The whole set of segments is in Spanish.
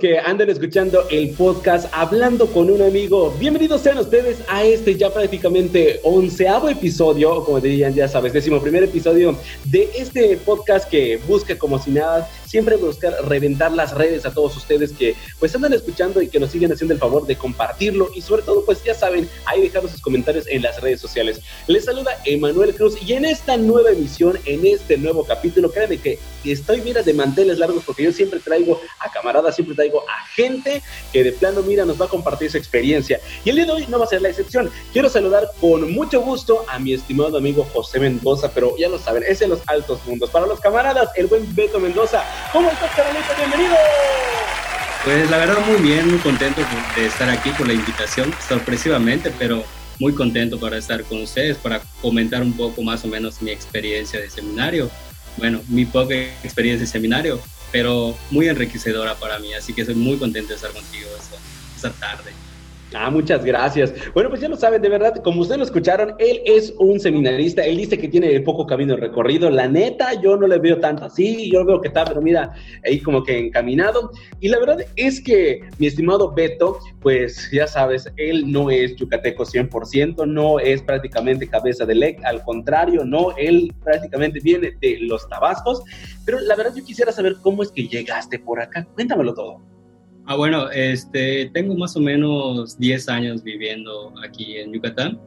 Que andan escuchando el podcast Hablando con un amigo, bienvenidos sean ustedes a este ya prácticamente onceavo episodio, como dirían, ya sabes, décimo primer episodio de este podcast que busca como si nada siempre buscar reventar las redes a todos ustedes que pues andan escuchando y que nos siguen haciendo el favor de compartirlo y sobre todo pues ya saben, ahí dejarnos sus comentarios en las redes sociales. Les saluda Emanuel Cruz y en esta nueva emisión, en este nuevo capítulo, créanme que estoy mira de manteles largos porque yo siempre traigo a camaradas, siempre traigo a gente que de plano mira nos va a compartir su experiencia y el día de hoy no va a ser la excepción. Quiero saludar con mucho gusto a mi estimado amigo José Mendoza, pero ya lo saben, es en los altos mundos. Para los camaradas, el buen Beto Mendoza. ¿Cómo estás, Carolito? Bienvenido. Pues la verdad muy bien, muy contento de estar aquí por la invitación, sorpresivamente, pero muy contento para estar con ustedes, para comentar un poco más o menos mi experiencia de seminario. Bueno, mi poca experiencia de seminario, pero muy enriquecedora para mí, así que soy muy contento de estar contigo esta, esta tarde. Ah, muchas gracias. Bueno, pues ya lo saben, de verdad, como ustedes lo escucharon, él es un seminarista, él dice que tiene poco camino recorrido, la neta, yo no le veo tanto así, yo veo que está, pero mira, ahí como que encaminado. Y la verdad es que mi estimado Beto, pues ya sabes, él no es yucateco 100%, no es prácticamente cabeza de LEC, al contrario, no, él prácticamente viene de los tabascos, pero la verdad yo quisiera saber cómo es que llegaste por acá, cuéntamelo todo. Ah, bueno, este, tengo más o menos 10 años viviendo aquí en Yucatán.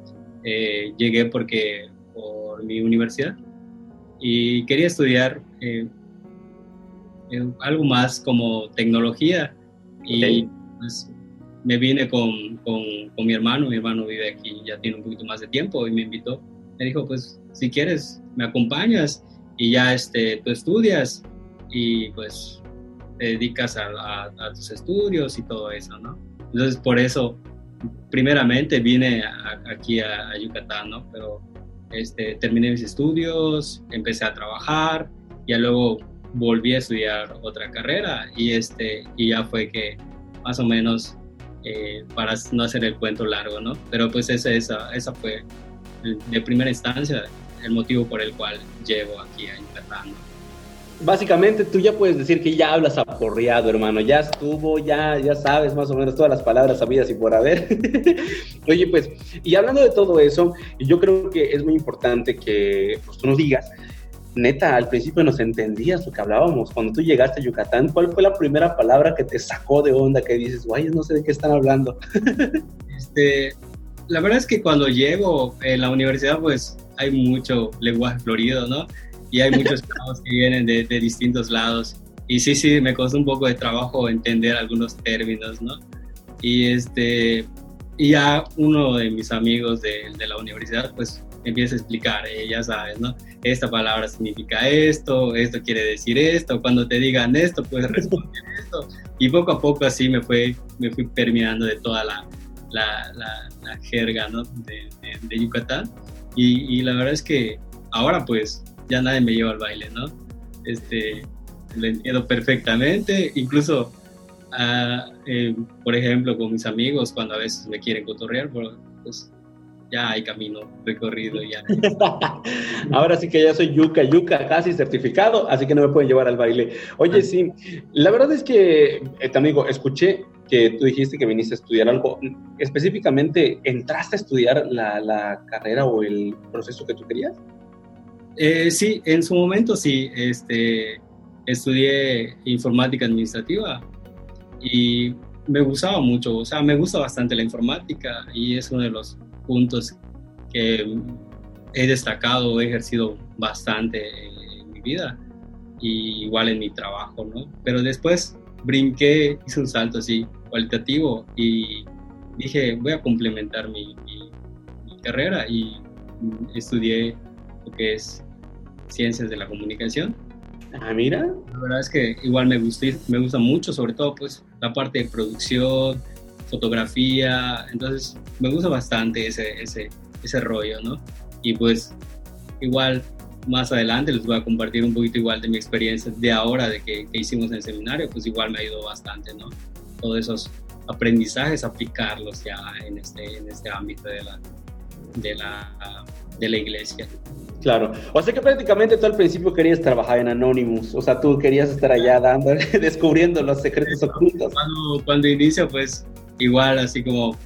Eh, llegué porque por mi universidad. Y quería estudiar eh, algo más como tecnología. Y pues, me vine con, con, con, mi hermano, mi hermano vive aquí, ya tiene un poquito más de tiempo y me invitó, me dijo pues si quieres me acompañas y ya este, tú estudias y pues te dedicas a, tus estudios y todo eso, ¿no? Entonces, por eso, primeramente vine aquí a, Yucatán, ¿no? Pero este, terminé mis estudios, empecé a trabajar, y luego volví a estudiar otra carrera y, este, y ya fue que más o menos, eh, para no hacer el cuento largo, ¿no? Pero pues esa, esa, esa fue de primera instancia el motivo por el cual llego aquí a Yucatán. ¿no? Básicamente tú ya puedes decir que ya hablas aporreado, hermano. Ya estuvo, ya, ya sabes más o menos todas las palabras sabidas y por haber. Oye, pues, y hablando de todo eso, yo creo que es muy importante que pues, tú nos digas, neta, al principio nos entendías lo que hablábamos. Cuando tú llegaste a Yucatán, ¿cuál fue la primera palabra que te sacó de onda que dices, guay, no sé de qué están hablando? este, la verdad es que cuando llego en la universidad, pues hay mucho lenguaje florido, ¿no? Y hay muchos chavos que vienen de, de, distintos lados. Y sí, sí, me costó un poco de trabajo entender algunos términos, ¿no? Y, este, y ya uno de mis amigos de, de la universidad, pues empieza a explicar, eh, ya sabes, ¿no? Esta palabra significa esto, esto quiere decir esto, cuando te digan esto, puedes responder esto. Y poco a poco así me, fue, me fui terminando de toda la, la, la, jerga, ¿no? De, de, Yucatán. Y, y, la verdad es que ahora pues ya nadie me lleva al baile, ¿no? Este, lo entiendo perfectamente, incluso, ah, eh, por ejemplo, con mis amigos, cuando a veces me quieren cotorrear, pues ya hay camino recorrido ya. Ahora sí que ya soy yuca, yuca casi certificado, así que no me pueden llevar al baile. Oye, sí, la verdad es que, eh, amigo, escuché que tú dijiste que viniste a estudiar algo. Específicamente, ¿entraste a estudiar la, la carrera o el proceso que tú querías? Eh, sí, en su momento sí, este, estudié informática administrativa y me gustaba mucho, o sea, me gusta bastante la informática y es uno de los puntos que he destacado, he ejercido bastante en mi vida y igual en mi trabajo, ¿no? Pero después brinqué, hice un salto así cualitativo y dije, voy a complementar mi carrera y estudié lo que es ciencias de la comunicación. Ah, mira. La verdad es que igual me gusta, me gusta mucho, sobre todo pues la parte de producción, fotografía, entonces me gusta bastante ese, ese, ese rollo, ¿no? Y pues igual más adelante les voy a compartir un poquito igual de mi experiencia de ahora, de que, que hicimos en el seminario, pues igual me ha ido bastante, ¿no? Todos esos aprendizajes, aplicarlos ya en este, en este ámbito de la, de la, de la iglesia. Claro. O sea que prácticamente tú al principio querías trabajar en Anonymous. O sea, tú querías estar allá dando, descubriendo los secretos ocultos. Cuando, cuando inicio, pues igual, así como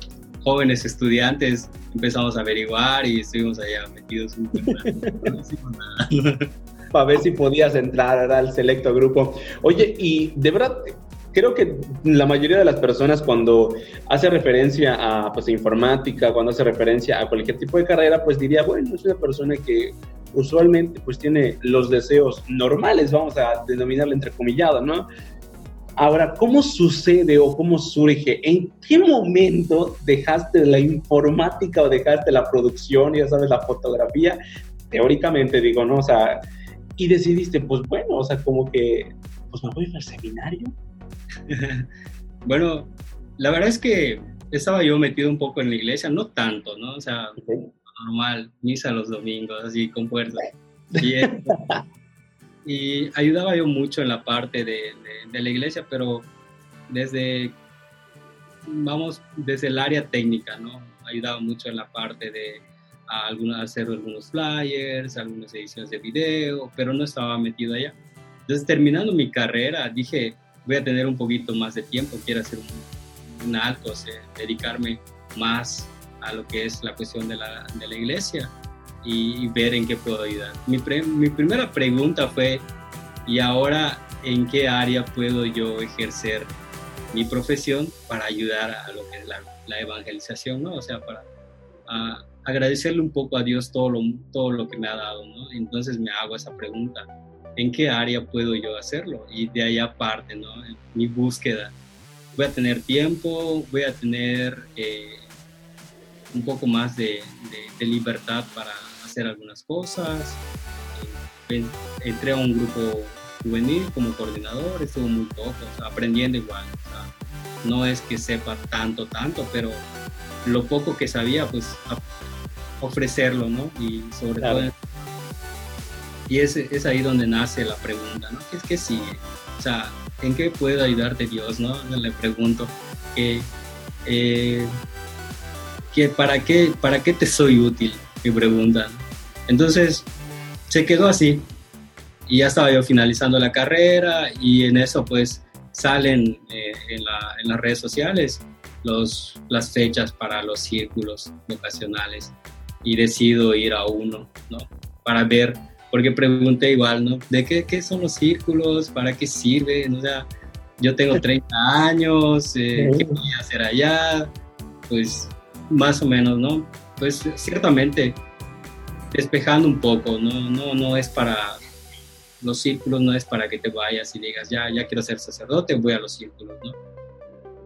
jóvenes estudiantes, empezamos a averiguar y estuvimos allá metidos un Para ver si podías entrar al selecto grupo. Oye, y de verdad, creo que la mayoría de las personas cuando hace referencia a pues, informática, cuando hace referencia a cualquier tipo de carrera, pues diría, bueno, es una persona que usualmente pues tiene los deseos normales, vamos a denominarle entrecomillado, ¿no? Ahora, ¿cómo sucede o cómo surge? ¿En qué momento dejaste la informática o dejaste la producción, ya sabes, la fotografía? Teóricamente digo, ¿no? O sea, y decidiste, pues bueno, o sea, como que, pues me voy al seminario bueno, la verdad es que estaba yo metido un poco en la iglesia, no tanto, ¿no? O sea, normal, misa los domingos, así con fuerza. Y, ayudaba yo mucho en la parte de, la iglesia, pero desde, vamos, desde el área técnica, ¿no? Ayudaba mucho en la parte de hacer algunos flyers, algunas ediciones de video, pero no estaba metido allá. Entonces, terminando mi carrera, dije, voy a tener un poquito más de tiempo, quiero hacer un, alto, dedicarme más a lo que es la cuestión de la, de la iglesia y, ver en qué puedo ayudar. Mi, mi, primera pregunta fue, ¿y ahora en qué área puedo yo ejercer mi profesión para ayudar a lo que es la, la evangelización, ¿no? O sea, para agradecerle un poco a Dios todo lo, todo lo que me ha dado, ¿no? Entonces me hago esa pregunta en qué área puedo yo hacerlo y de ahí aparte, ¿no? Mi búsqueda. Voy a tener tiempo, voy a tener eh, un poco más de, libertad para hacer algunas cosas. Eh, entré a un grupo juvenil como coordinador, estuvo muy poco, aprendiendo igual. no es que sepa tanto, tanto, pero lo poco que sabía, pues ofrecerlo, ¿no? Y sobre todo y es, es ahí donde nace la pregunta, ¿no? ¿Qué es que sigue? O sea, ¿en qué puedo ayudarte Dios, no? Le pregunto, que, eh, que para, qué, ¿para qué te soy útil? Me preguntan. Entonces, se quedó así. Y ya estaba yo finalizando la carrera y en eso pues salen eh, en, la, en, las redes sociales los, las fechas para los círculos vocacionales y decido ir a uno, ¿no? Para ver porque pregunté igual, ¿no? ¿De qué, qué son los círculos? ¿Para qué sirven? O sea, yo tengo 30 años, eh, ¿qué voy a hacer allá? Pues más o menos, ¿no? Pues ciertamente despejando un poco, ¿no? No, no es para, los círculos no es para que te vayas y digas, ya, ya quiero ser sacerdote, voy a los círculos, ¿no?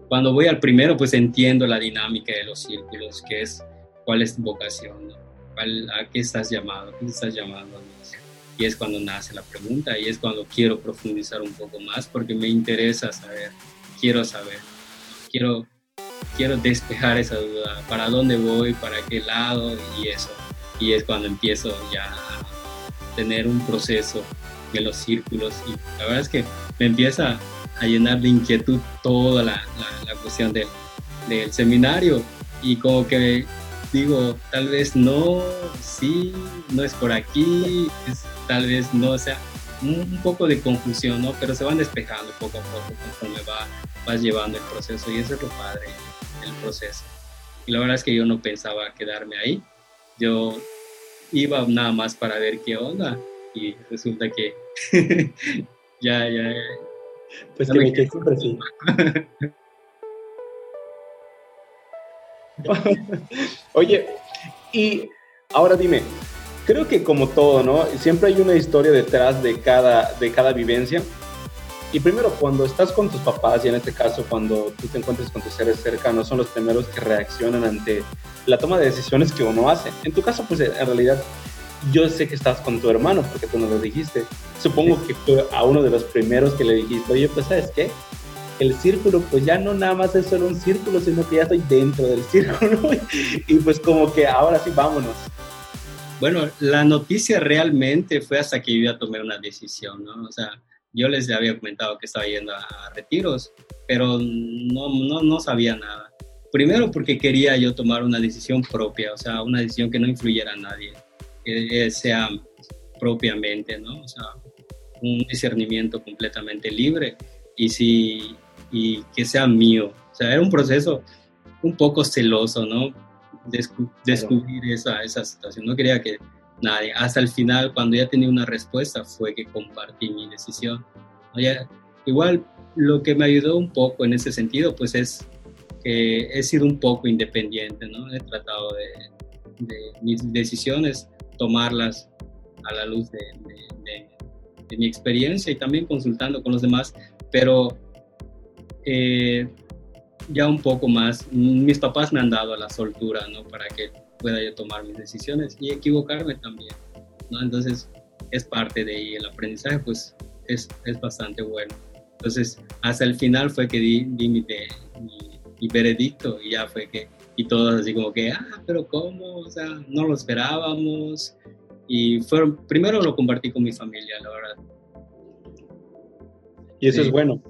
Cuando voy al primero, pues entiendo la dinámica de los círculos, que es cuál es tu vocación, ¿no? ¿A qué estás llamado? ¿Qué estás llamando? Y es cuando nace la pregunta y es cuando quiero profundizar un poco más porque me interesa saber, quiero saber, quiero, quiero despejar esa duda, para dónde voy, para qué lado y eso. Y es cuando empiezo ya a tener un proceso de los círculos y la verdad es que me empieza a llenar de inquietud toda la, la, cuestión del, del seminario y como que digo, tal vez no, sí, no es por aquí, tal vez no, o sea, un, poco de confusión, ¿no? Pero se van despejando poco a poco conforme va, vas llevando el proceso y eso es lo padre, el proceso. Y la verdad es que yo no pensaba quedarme ahí, yo iba nada más para ver qué onda y resulta que ya, ya. Pues que me quedé siempre sí. Oye, y ahora dime, creo que como todo, ¿no? Siempre hay una historia detrás de cada, de cada vivencia. Y primero, cuando estás con tus papás, y en este caso cuando tú te encuentras con tus seres cercanos, son los primeros que reaccionan ante la toma de decisiones que uno hace. En tu caso, pues en realidad yo sé que estás con tu hermano, porque tú nos lo dijiste. Supongo que fue a uno de los primeros que le dijiste, oye, pues sabes qué, el círculo pues ya no nada más es solo un círculo, sino que ya estoy dentro del círculo y pues como que ahora sí vámonos. Bueno, la noticia realmente fue hasta que yo ya tomé una decisión, ¿no? O sea, yo les había comentado que estaba yendo a retiros, pero no, no, no sabía nada. primero porque quería yo tomar una decisión propia, o sea, una decisión que no influyera a nadie, que sea propiamente, ¿no? O sea, un discernimiento completamente libre y, si, y que sea mío. O sea, era un proceso un poco celoso, ¿no? descubrir esa, esa situación. No quería que nadie, hasta el final, cuando ya tenía una respuesta, fue que compartí mi decisión. igual, lo que me ayudó un poco en ese sentido, pues es que he sido un poco independiente, ¿no? He tratado de, de mis decisiones, tomarlas a la luz de, de, mi experiencia y también consultando con los demás, pero eh, ya un poco más, mis papás me han dado la soltura, ¿no? Para que pueda yo tomar mis decisiones y equivocarme también, ¿no? Entonces, es parte de ahí, el aprendizaje pues es, es bastante bueno. Entonces, hasta el final fue que di, di mi, mi, veredicto y ya fue que, y todos así como que, ah, pero ¿cómo? O sea, no lo esperábamos. Y fueron, primero lo compartí con mi familia, la verdad. Y eso es bueno,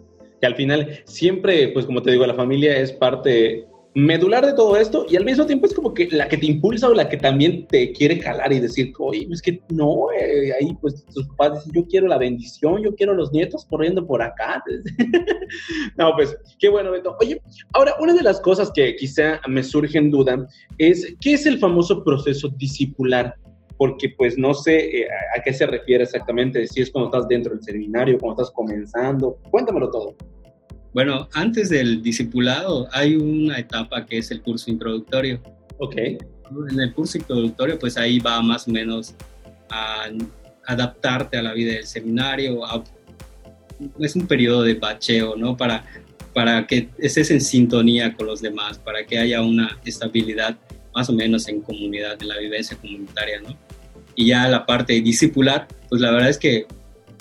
que al final siempre, pues como te digo, la familia es parte medular de todo esto y al mismo tiempo es como que la que te impulsa o la que también te quiere jalar y decir, oye, es que no, eh, ahí pues tus papás dicen, yo quiero la bendición, yo quiero los nietos corriendo por acá. no, pues qué bueno, Beto. Oye, ahora una de las cosas que quizá me surge en duda es, ¿qué es el famoso proceso discipular? Porque pues no sé eh, a qué se refiere exactamente, si es cuando estás dentro del seminario, cuando estás comenzando, cuéntamelo todo. Bueno, antes del discipulado hay una etapa que es el curso introductorio. Ok. En el curso introductorio, pues ahí va más o menos a adaptarte a la vida del seminario. es un periodo de bacheo, ¿no? Para, para que estés en sintonía con los demás, para que haya una estabilidad más o menos en comunidad, en la vivencia comunitaria, ¿no? Y ya la parte discipular, pues la verdad es que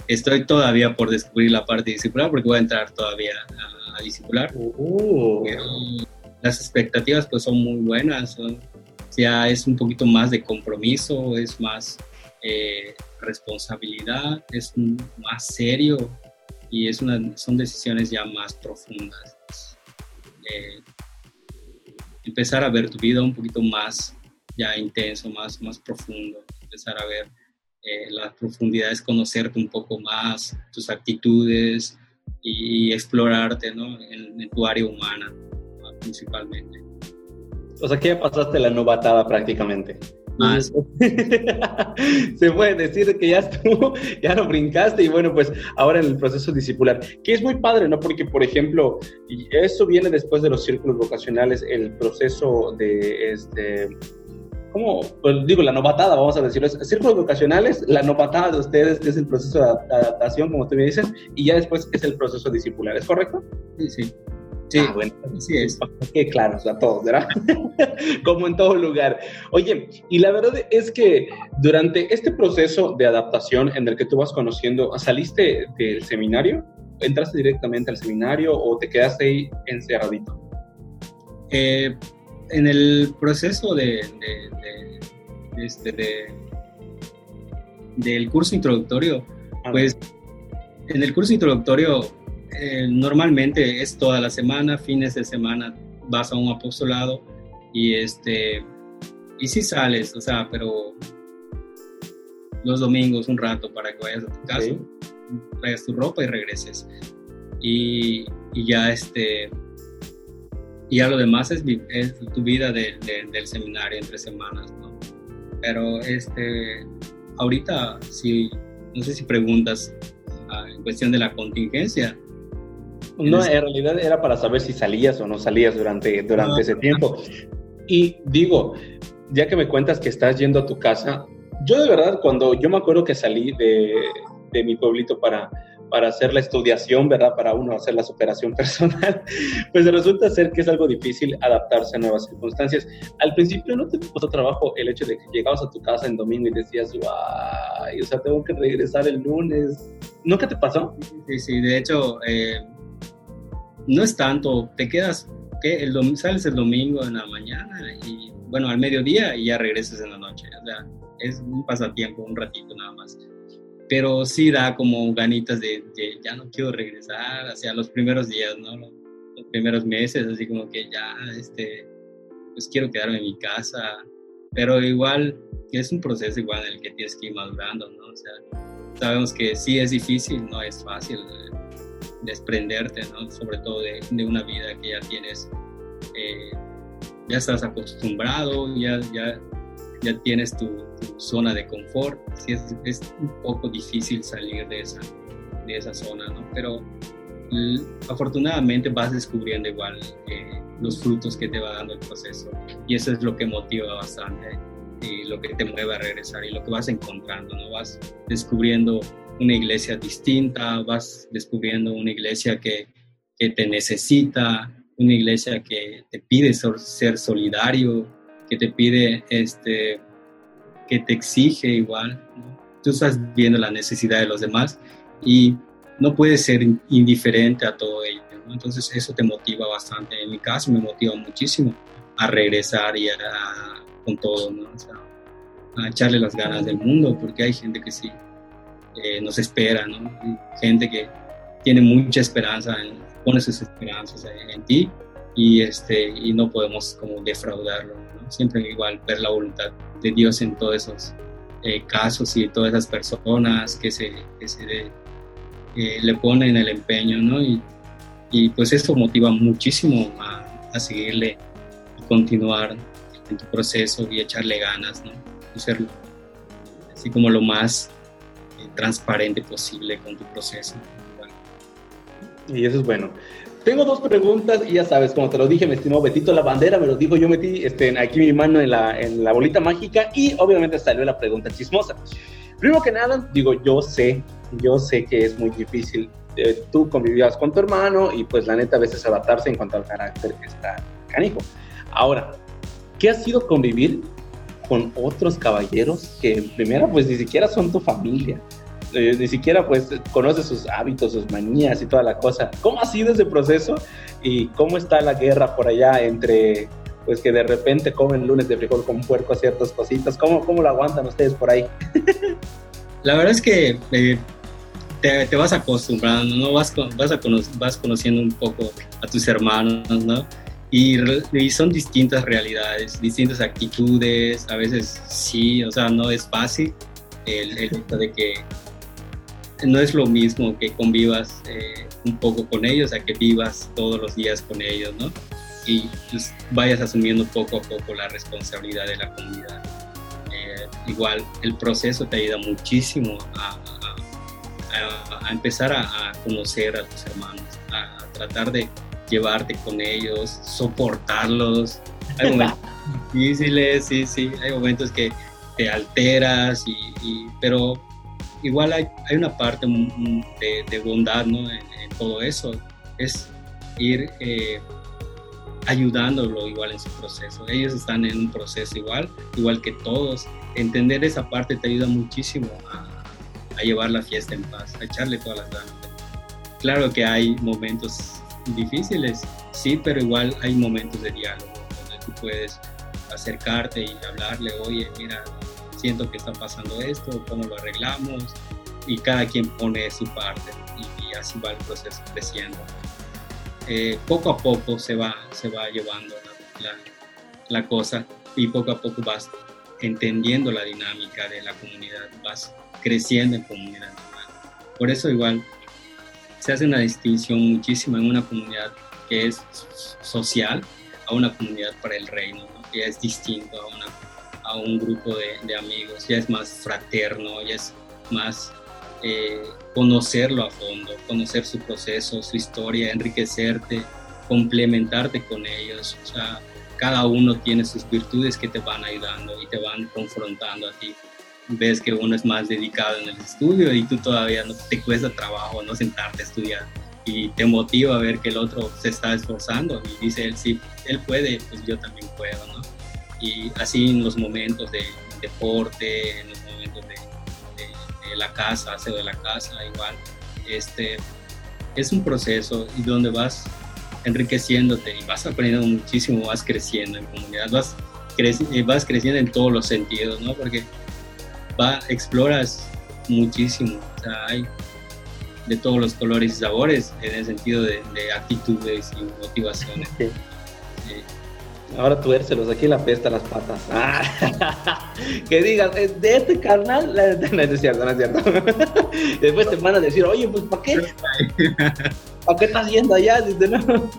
estoy todavía por descubrir la parte discipular porque voy a entrar todavía a, a discipular. Uh. las expectativas pues son muy buenas, ya es un poquito más de compromiso, es más eh, responsabilidad, es más serio y es una, son decisiones ya más profundas. Eh, empezar a ver tu vida un poquito más ya intenso, más, más profundo, empezar a ver eh, las profundidades, conocerte un poco más, tus actitudes y explorarte ¿no? en, tu área humana principalmente. O sea que ya pasaste la novatada prácticamente. Más. Se puede decir que ya estuvo, ya lo brincaste y bueno, pues ahora en el proceso discipular, que es muy padre, ¿no? Porque, por ejemplo, eso viene después de los círculos vocacionales, el proceso de este ¿cómo? Pues digo, la novatada, vamos a decirlo, círculos vocacionales, la novatada de ustedes, que es el proceso de adaptación, como tú me dices, y ya después es el proceso discipular, ¿es correcto? Sí, sí. Sí, ah, bueno, así es. Que claro, o sea, todos, ¿verdad? Como en todo lugar. Oye, y la verdad es que durante este proceso de adaptación en el que tú vas conociendo, ¿saliste del seminario? ¿Entraste directamente al seminario o te quedaste ahí encerradito? Eh, en el proceso de, este, del curso introductorio, ah, pues en el curso introductorio eh, normalmente es toda la semana, fines de semana vas a un apostolado y este y si sales, o sea, pero los domingos un rato para que vayas a tu casa, traigas tu ropa y regreses. Y, y ya este y ya lo demás es, tu vida del seminario entre semanas, ¿no? Pero este, ahorita, si, no sé si preguntas ah, en cuestión de la contingencia. No, en realidad era para saber si salías o no salías durante, durante ah, ese tiempo. Y digo, ya que me cuentas que estás yendo a tu casa, yo de verdad, cuando yo me acuerdo que salí de, de mi pueblito para, para hacer la estudiación, ¿verdad? Para uno hacer la superación personal, pues resulta ser que es algo difícil adaptarse a nuevas circunstancias. Al principio no te costó trabajo el hecho de que llegabas a tu casa en domingo y decías, ¡ay! O sea, tengo que regresar el lunes. ¿Nunca te pasó? De hecho, eh, no es tanto, te quedas, ¿qué? El sales el domingo en la mañana y, bueno, al mediodía y ya regresas en la noche. O sea, es un pasatiempo, un ratito nada más pero sí da como ganitas de, ya no quiero regresar hacia los primeros días, ¿no? primeros meses, así como que ya, este, pues quiero quedarme en mi casa, pero igual es un proceso igual en el que tienes que ir madurando, ¿no? O sea, sabemos que sí es difícil, no es fácil eh, desprenderte, ¿no? Sobre todo de, de una vida que ya tienes, eh, ya estás acostumbrado, ya, ya, ya tienes tu, zona de confort, sí es, es, un poco difícil salir de esa, de esa zona, ¿no? Pero afortunadamente vas descubriendo igual eh, los frutos que te va dando el proceso y eso es lo que motiva bastante y lo que te mueve a regresar y lo que vas encontrando, ¿no? Vas descubriendo una iglesia distinta, vas descubriendo una iglesia que, que te necesita, una iglesia que te pide ser solidario, que te pide, este, que te exige igual. Tú estás viendo la necesidad de los demás y no puedes ser indiferente a todo ello. Entonces eso te motiva bastante. En mi caso me motiva muchísimo a regresar y a, con todo, ¿no? a echarle las ganas del mundo, porque hay gente que sí eh, nos espera, ¿no? gente que tiene mucha esperanza, pone sus esperanzas en, ti y, este, y no podemos como defraudarlo. ¿no? Siempre igual ver la voluntad de Dios en todos esos eh, casos y todas esas personas que se, que se eh, le ponen el empeño, ¿no? Y, y pues eso motiva muchísimo a, a seguirle y continuar en tu proceso y echarle ganas, ¿no? Hacerlo así como lo más eh, transparente posible con tu proceso. Y eso es bueno. Tengo dos preguntas y ya sabes, como te lo dije, me estimó Betito la bandera, me lo dijo, yo metí este, aquí mi mano en la, en la bolita mágica y obviamente salió la pregunta chismosa. Primero que nada, digo, yo sé, yo sé que es muy difícil. Eh, tú convivías con tu hermano y pues la neta a veces adaptarse en cuanto al carácter que está canijo. Ahora, ¿Qué ha sido convivir con otros caballeros que en primera pues ni siquiera son tu familia? Eh, ni siquiera pues conoces sus hábitos, sus manías y toda la cosa. ¿Cómo ha sido ese proceso y cómo está la guerra por allá entre pues que de repente comen lunes de frijol con puerco ciertas cositas? ¿Cómo, cómo lo aguantan ustedes por ahí? la verdad es que eh, te, te, vas acostumbrando, ¿no? Vas, vas, a vas conociendo un poco a tus hermanos, ¿no? Y, son distintas realidades, distintas actitudes, a veces sí, o sea, no es fácil el, hecho de que no es lo mismo que convivas eh, un poco con ellos a que vivas todos los días con ellos, ¿no? Y pues, vayas asumiendo poco a poco la responsabilidad de la comunidad. Eh, igual el proceso te ayuda muchísimo a, a, empezar a, conocer a tus hermanos, a tratar de llevarte con ellos, soportarlos. Hay momentos difíciles, sí, sí, hay momentos que te alteras, y, pero igual hay, hay una parte de, de bondad ¿no? en, todo eso. Es ir eh, ayudándolo igual en su proceso. Ellos están en un proceso igual, igual que todos. Entender esa parte te ayuda muchísimo a, a llevar la fiesta en paz, a echarle todas las ganas. Claro que hay momentos difíciles, sí, pero igual hay momentos de diálogo donde tú puedes acercarte y hablarle, oye, mira, siento que está pasando esto, ¿cómo lo arreglamos? Y cada quien pone su parte y, así va el proceso creciendo. Eh, poco a poco se va, se va llevando la, la, cosa y poco a poco vas entendiendo la dinámica de la comunidad, vas creciendo en comunidad. Por eso igual se hace una distinción muchísima en una comunidad que es social a una comunidad para el reino, que es distinto a, una, a un grupo de, de, amigos, ya es más fraterno, ya es más eh, conocerlo a fondo, conocer su proceso, su historia, enriquecerte, complementarte con ellos. O sea, cada uno tiene sus virtudes que te van ayudando y te van confrontando a ti ves que uno es más dedicado en el estudio y tú todavía no te cuesta trabajo no sentarte a estudiar y te motiva a ver que el otro se está esforzando y dice él sí, él puede, pues yo también puedo, ¿no? Y así en los momentos de deporte, en los momentos de, la casa, hacer de la casa, igual, este, es un proceso y donde vas enriqueciéndote y vas aprendiendo muchísimo, vas creciendo en comunidad, vas, vas creciendo en todos los sentidos, ¿no? Porque va, exploras muchísimo. O sea, hay, de todos los colores y sabores, en el sentido de, actitudes y motivaciones. Ahora tuércelos, aquí la pesta las patas. Ah, que digas, de este carnal, no, es cierto, no es cierto. Después te van a decir, oye, pues ¿para qué? ¿Para qué estás yendo allá? Dice, no.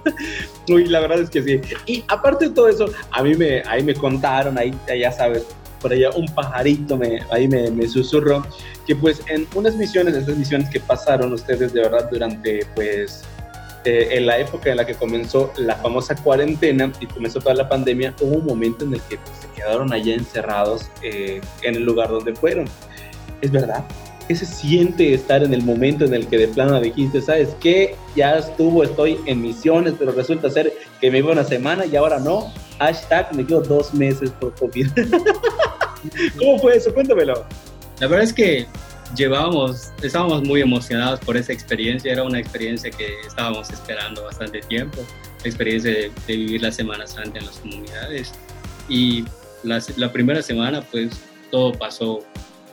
Uy, la verdad es que sí. Y aparte de todo eso, a mí me, ahí me contaron, ahí ya sabes, por allá un pajarito me, ahí me, me susurró, que pues en unas misiones, esas misiones que pasaron ustedes de verdad durante pues eh, en la época en la que comenzó la famosa cuarentena y comenzó toda la pandemia, hubo un momento en el que pues, se quedaron allá encerrados eh, en el lugar donde fueron. Es verdad, ¿qué se siente estar en el momento en el que de plano dijiste, sabes qué, ya estuvo, estoy en misiones, pero resulta ser que me iba una semana y ahora no? Hashtag me quedo dos meses por COVID. ¿Cómo fue eso? Cuéntamelo. La verdad es que llevábamos, estábamos muy emocionados por esa experiencia, era una experiencia que estábamos esperando bastante tiempo, la experiencia de, vivir la Semana Santa en las comunidades. Y la, la, primera semana, pues todo pasó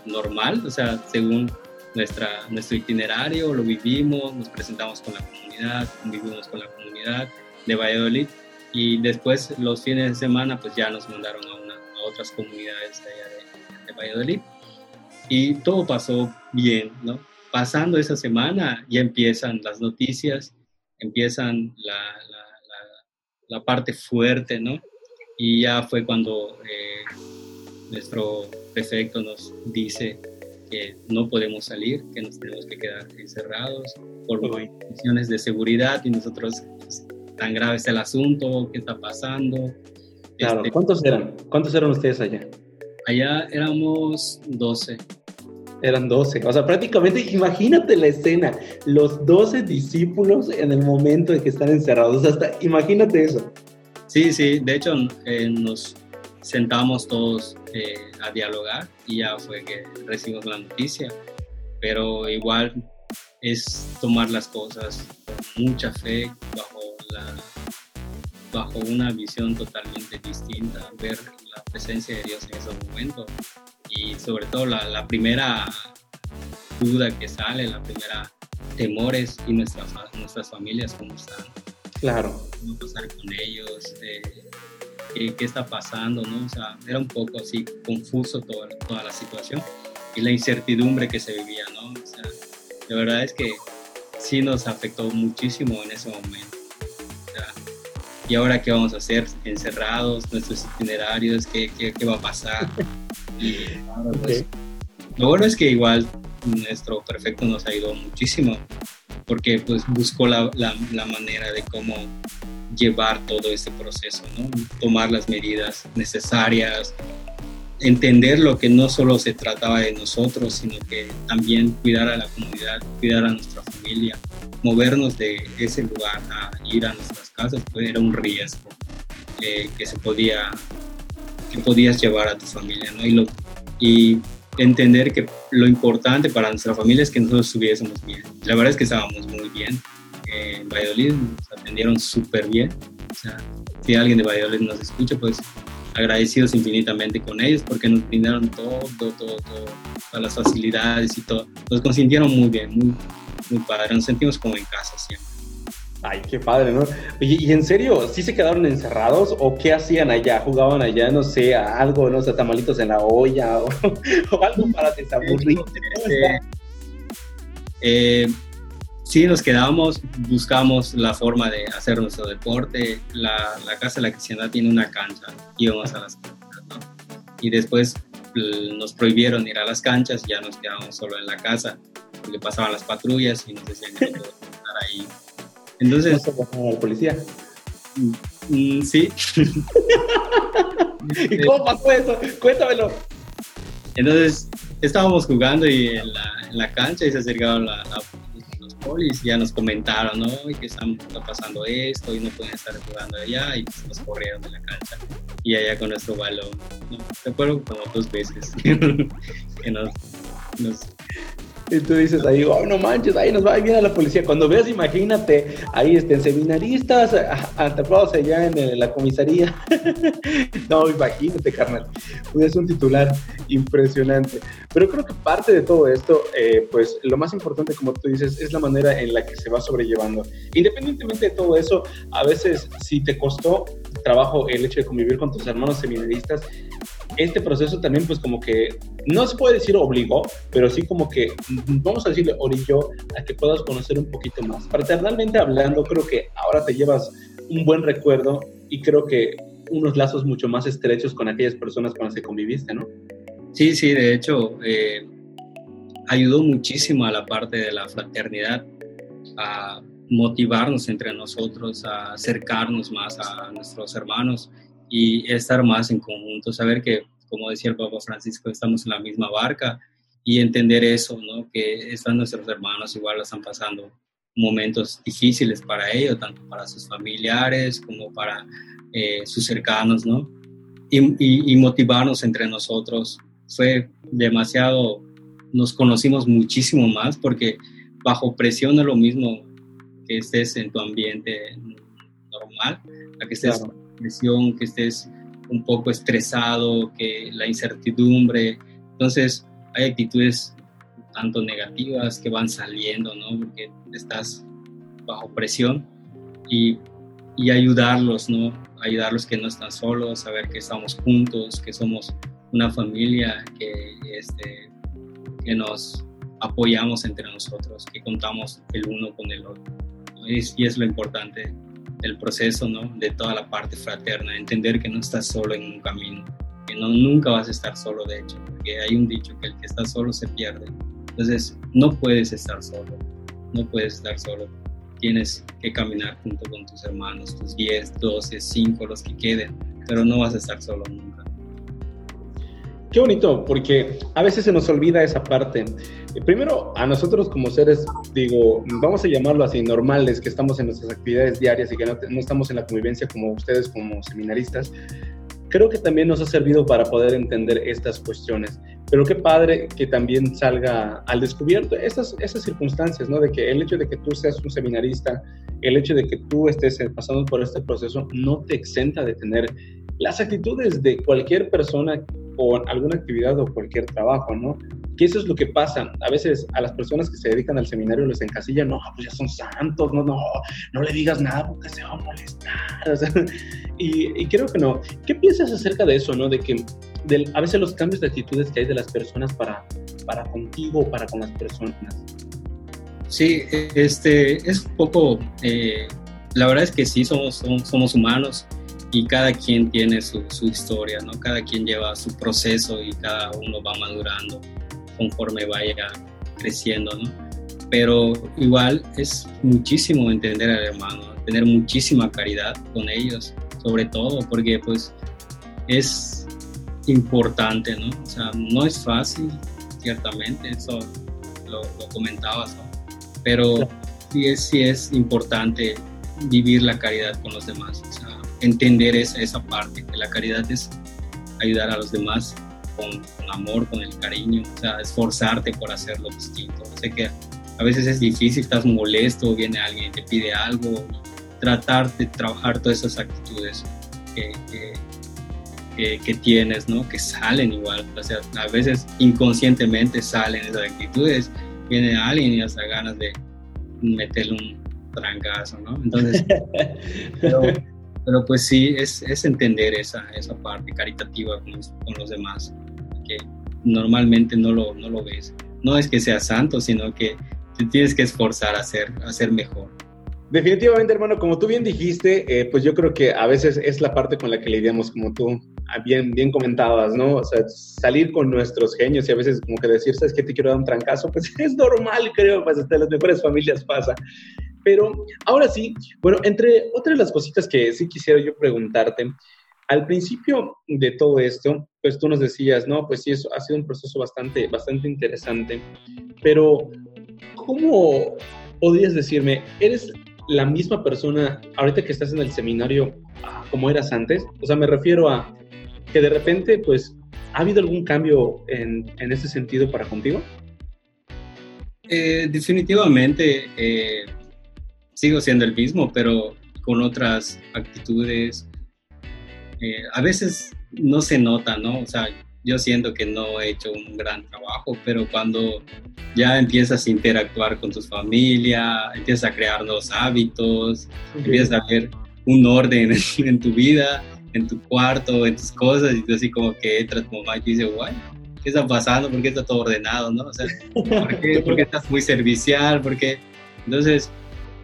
normal, o sea, según nuestra, nuestro itinerario, lo vivimos, nos presentamos con la comunidad, convivimos con la comunidad de Valladolid y después los fines de semana, pues ya nos mandaron a, una, a otras comunidades de allá de, de Valladolid y todo pasó bien, ¿no? Pasando esa semana ya empiezan las noticias, empiezan la, la, la, parte fuerte, ¿no? Y ya fue cuando eh, nuestro prefecto nos dice que no podemos salir, que nos tenemos que quedar encerrados por cuestiones de seguridad y nosotros, pues, tan grave es el asunto, ¿qué está pasando? Claro, este, ¿cuántos eran? ¿Cuántos eran ustedes allá? Allá éramos 12. Eran 12. O sea, prácticamente imagínate la escena, los 12 discípulos en el momento en que están encerrados. Hasta imagínate eso. Sí, sí, de hecho eh, nos sentamos todos eh, a dialogar y ya fue que recibimos la noticia. Pero igual es tomar las cosas con mucha fe, bajo, la, bajo una visión totalmente distinta, ver la presencia de Dios en ese momento y sobre todo la, primera duda que sale, la primera temores y nuestras, nuestras familias cómo están. Claro. ¿Cómo pasar con ellos? Eh, qué, está pasando? ¿no? O sea, era un poco así confuso toda, toda la situación y la incertidumbre que se vivía, ¿no? O sea, la verdad es que sí nos afectó muchísimo en ese momento. ¿Y ahora qué vamos a hacer? Encerrados, nuestros itinerarios, ¿qué, qué, qué va a pasar? Pues, lo bueno es que igual nuestro perfecto nos ha ayudado muchísimo porque pues buscó la, la, manera de cómo llevar todo este proceso, ¿no? tomar las medidas necesarias, entender lo que no solo se trataba de nosotros, sino que también cuidar a la comunidad, cuidar a nuestra familia, movernos de ese lugar a ir a nuestras casas, pues era un riesgo eh, que se podía que podías llevar a tu familia, ¿no? Y, lo, y entender que lo importante para nuestra familia es que nosotros estuviésemos bien. La verdad es que estábamos muy bien. en Valladolid nos atendieron súper bien. O sea, si alguien de Valladolid nos escucha, pues agradecidos infinitamente con ellos porque nos brindaron todo, todo, todo, todas las facilidades y todo. Nos consintieron muy bien, muy, muy padre. Nos sentimos como en casa siempre. Ay, qué padre, ¿no? Oye, ¿y en serio, sí se quedaron encerrados o qué hacían allá? ¿Jugaban allá, no sé, algo, no sé, tamalitos en la olla o, algo para desaburrir? Eh, eh, sí, nos quedamos, buscamos la forma de hacer nuestro deporte. La, Casa de la Cristiandad tiene una cancha, íbamos a las canchas, ¿no? Y después nos prohibieron ir a las canchas, ya nos quedamos solo en la casa, porque pasaban las patrullas y nos decían que no estar ahí entonces. ¿No al policía? Mm, mm, sí. ¿Y cómo pasó eso? Cuéntamelo. Entonces, estábamos jugando y en la, cancha y se acercaron los y ya nos comentaron, ¿no? Y que está, pasando esto y no pueden estar jugando allá y nos corrieron de la cancha y allá con nuestro balón. ¿no? Recuerdo como dos veces que nos Y tú dices ahí, oh, no manches, ahí nos va a la policía. Cuando veas, imagínate, ahí estén seminaristas atrapados allá en la comisaría. no, imagínate, carnal. Es un titular impresionante. Pero creo que parte de todo esto, eh, pues lo más importante, como tú dices, es la manera en la que se va sobrellevando. Independientemente de todo eso, a veces si te costó trabajo el hecho de convivir con tus hermanos seminaristas, este proceso también pues como que no se puede decir obligó, pero sí como que vamos a decirle orilló a que puedas conocer un poquito más. Fraternalmente hablando, creo que ahora te llevas un buen recuerdo y creo que unos lazos mucho más estrechos con aquellas personas con las que conviviste, ¿no? Sí, sí, de hecho, eh, ayudó muchísimo a la parte de la fraternidad, a motivarnos entre nosotros, a acercarnos más a nuestros hermanos y estar más en conjunto, saber que, como decía el Papa Francisco, estamos en la misma barca y entender eso, ¿no? que están nuestros hermanos igual están pasando momentos difíciles para ellos, tanto para sus familiares como para eh, sus cercanos, ¿no? Y, y, motivarnos entre nosotros. Fue demasiado, nos conocimos muchísimo más porque bajo presión es lo mismo que estés en tu ambiente normal, a que estés presión, que estés un poco estresado, que la incertidumbre. Entonces, hay actitudes tanto negativas que van saliendo, ¿no? Porque estás bajo presión y, y ayudarlos, ¿no? Ayudarlos que no están solos, saber que estamos juntos, que somos una familia, que, este, que nos apoyamos entre nosotros, que contamos el uno con el otro. Y, y es lo importante del proceso, ¿no? De toda la parte fraterna, entender que no estás solo en un camino, que no, nunca vas a estar solo, de hecho, porque hay un dicho que el que está solo se pierde. Entonces, no puedes estar solo, no puedes estar solo. Tienes que caminar junto con tus hermanos, tus 10, 12, 5, los que queden, pero no vas a estar solo nunca. Qué bonito, porque a veces se nos olvida esa parte. Primero, a nosotros como seres, digo, vamos a llamarlo así, normales, que estamos en nuestras actividades diarias y que no, no estamos en la convivencia como ustedes como seminaristas, creo que también nos ha servido para poder entender estas cuestiones. Pero qué padre que también salga al descubierto esas, esas circunstancias, ¿no? De que el hecho de que tú seas un seminarista, el hecho de que tú estés pasando por este proceso, no te exenta de tener las actitudes de cualquier persona o alguna actividad o cualquier trabajo, ¿no? Que eso es lo que pasa. A veces a las personas que se dedican al seminario les encasillan, no, pues ya son santos, no, no, no le digas nada porque se va a molestar. y, creo que no. ¿Qué piensas acerca de eso, no? De que a veces los cambios de actitudes que hay de las personas para, para contigo o para con las personas. Sí, este, es un poco, eh, la verdad es que sí, somos, somos, somos humanos y cada quien tiene su, su, historia, ¿no? Cada quien lleva su proceso y cada uno va madurando conforme vaya creciendo, ¿no? Pero igual es muchísimo entender al hermano, tener muchísima caridad con ellos, sobre todo porque pues es importante, ¿no? O sea, no es fácil, ciertamente, eso lo, lo comentabas, ¿no? Pero sí es, sí es importante vivir la caridad con los demás, o sea, entender esa, esa parte, que la caridad es ayudar a los demás con, amor, con el cariño, o sea, esforzarte por hacerlo distinto. Sé que a veces es difícil, estás molesto, viene alguien y te pide algo, tratar de trabajar todas esas actitudes que, que, que, tienes, ¿no? Que salen igual, o sea, a veces inconscientemente salen esas actitudes, viene alguien y hasta ganas de meterle un trancazo, ¿no? Entonces, pero pues sí, es, es entender esa, esa parte caritativa con los, con los, demás, que normalmente no lo, no lo ves. No es que seas santo, sino que te tienes que esforzar a ser, a ser mejor. Definitivamente, hermano, como tú bien dijiste, eh, pues yo creo que a veces es la parte con la que lidiamos, como tú bien, bien comentabas, ¿no? O sea, salir con nuestros genios y a veces como que decir, ¿sabes qué? Te quiero dar un trancazo, pues es normal, creo, pues hasta las mejores familias pasa. Pero ahora sí, bueno, entre otras las cositas que sí quisiera yo preguntarte, al principio de todo esto, pues tú nos decías, no, pues sí, eso ha sido un proceso bastante, bastante interesante, pero ¿cómo podrías decirme, eres la misma persona ahorita que estás en el seminario ah, como eras antes? O sea, me refiero a que de repente, pues, ¿ha habido algún cambio en, en ese sentido para contigo? Eh, definitivamente eh, sigo siendo el mismo, pero con otras actitudes. Eh, a veces no se nota, ¿no? O sea, yo siento que no he hecho un gran trabajo, pero cuando ya empiezas a interactuar con tu familia, empiezas a crear nuevos hábitos, empiezas a ver un orden en, tu vida, en tu cuarto, en tus cosas, y tú así como que entras como mamá y dices, guay, ¿qué está pasando? ¿Por qué está todo ordenado? ¿no? O sea, ¿por qué, ¿por qué estás muy servicial? ¿Por qué? Entonces,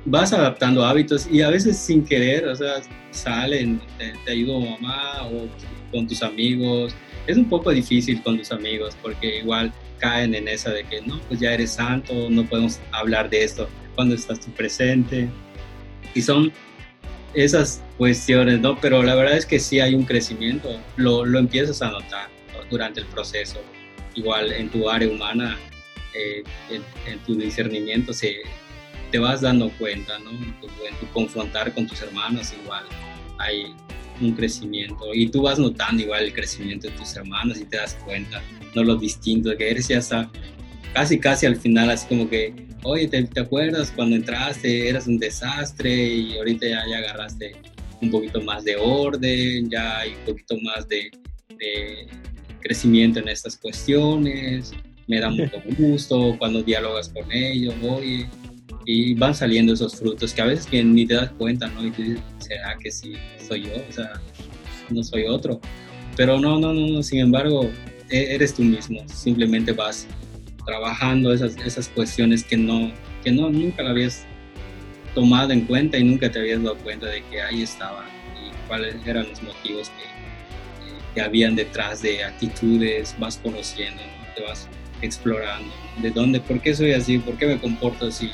vas adaptando hábitos y a veces sin querer, o sea, salen, te, te ayudo mamá o con tus amigos. Es un poco difícil con tus amigos porque igual caen en esa de que no, pues ya eres santo, no podemos hablar de esto cuando estás tú presente. Y son esas cuestiones, ¿no? Pero la verdad es que sí hay un crecimiento, lo, lo empiezas a notar durante el proceso. Igual en tu área humana, eh, en, tu discernimiento, se, te vas dando cuenta, ¿no? En tu, en tu confrontar con tus hermanos, igual hay un crecimiento y tú vas notando igual el crecimiento de tus hermanos y te das cuenta, no lo distinto, que eres ya hasta casi casi al final así como que, oye, ¿te, te acuerdas cuando entraste eras un desastre y ahorita ya, ya agarraste un poquito más de orden, ya hay un poquito más de, de crecimiento en estas cuestiones, me da mucho gusto cuando dialogas con ellos, oye, y van saliendo esos frutos que a veces que ni te das cuenta, ¿no? Y tú dices, ¿será que sí soy yo? O sea, no soy otro. Pero no, no, no, sin embargo, e-, eres tú mismo, simplemente vas trabajando esas, esas cuestiones que no, que no, nunca la habías tomado en cuenta y nunca te habías dado cuenta de que ahí estaban y cuáles eran los motivos que, que habían detrás de actitudes, vas conociendo, te vas explorando, de dónde, por qué soy así, por qué me comporto así,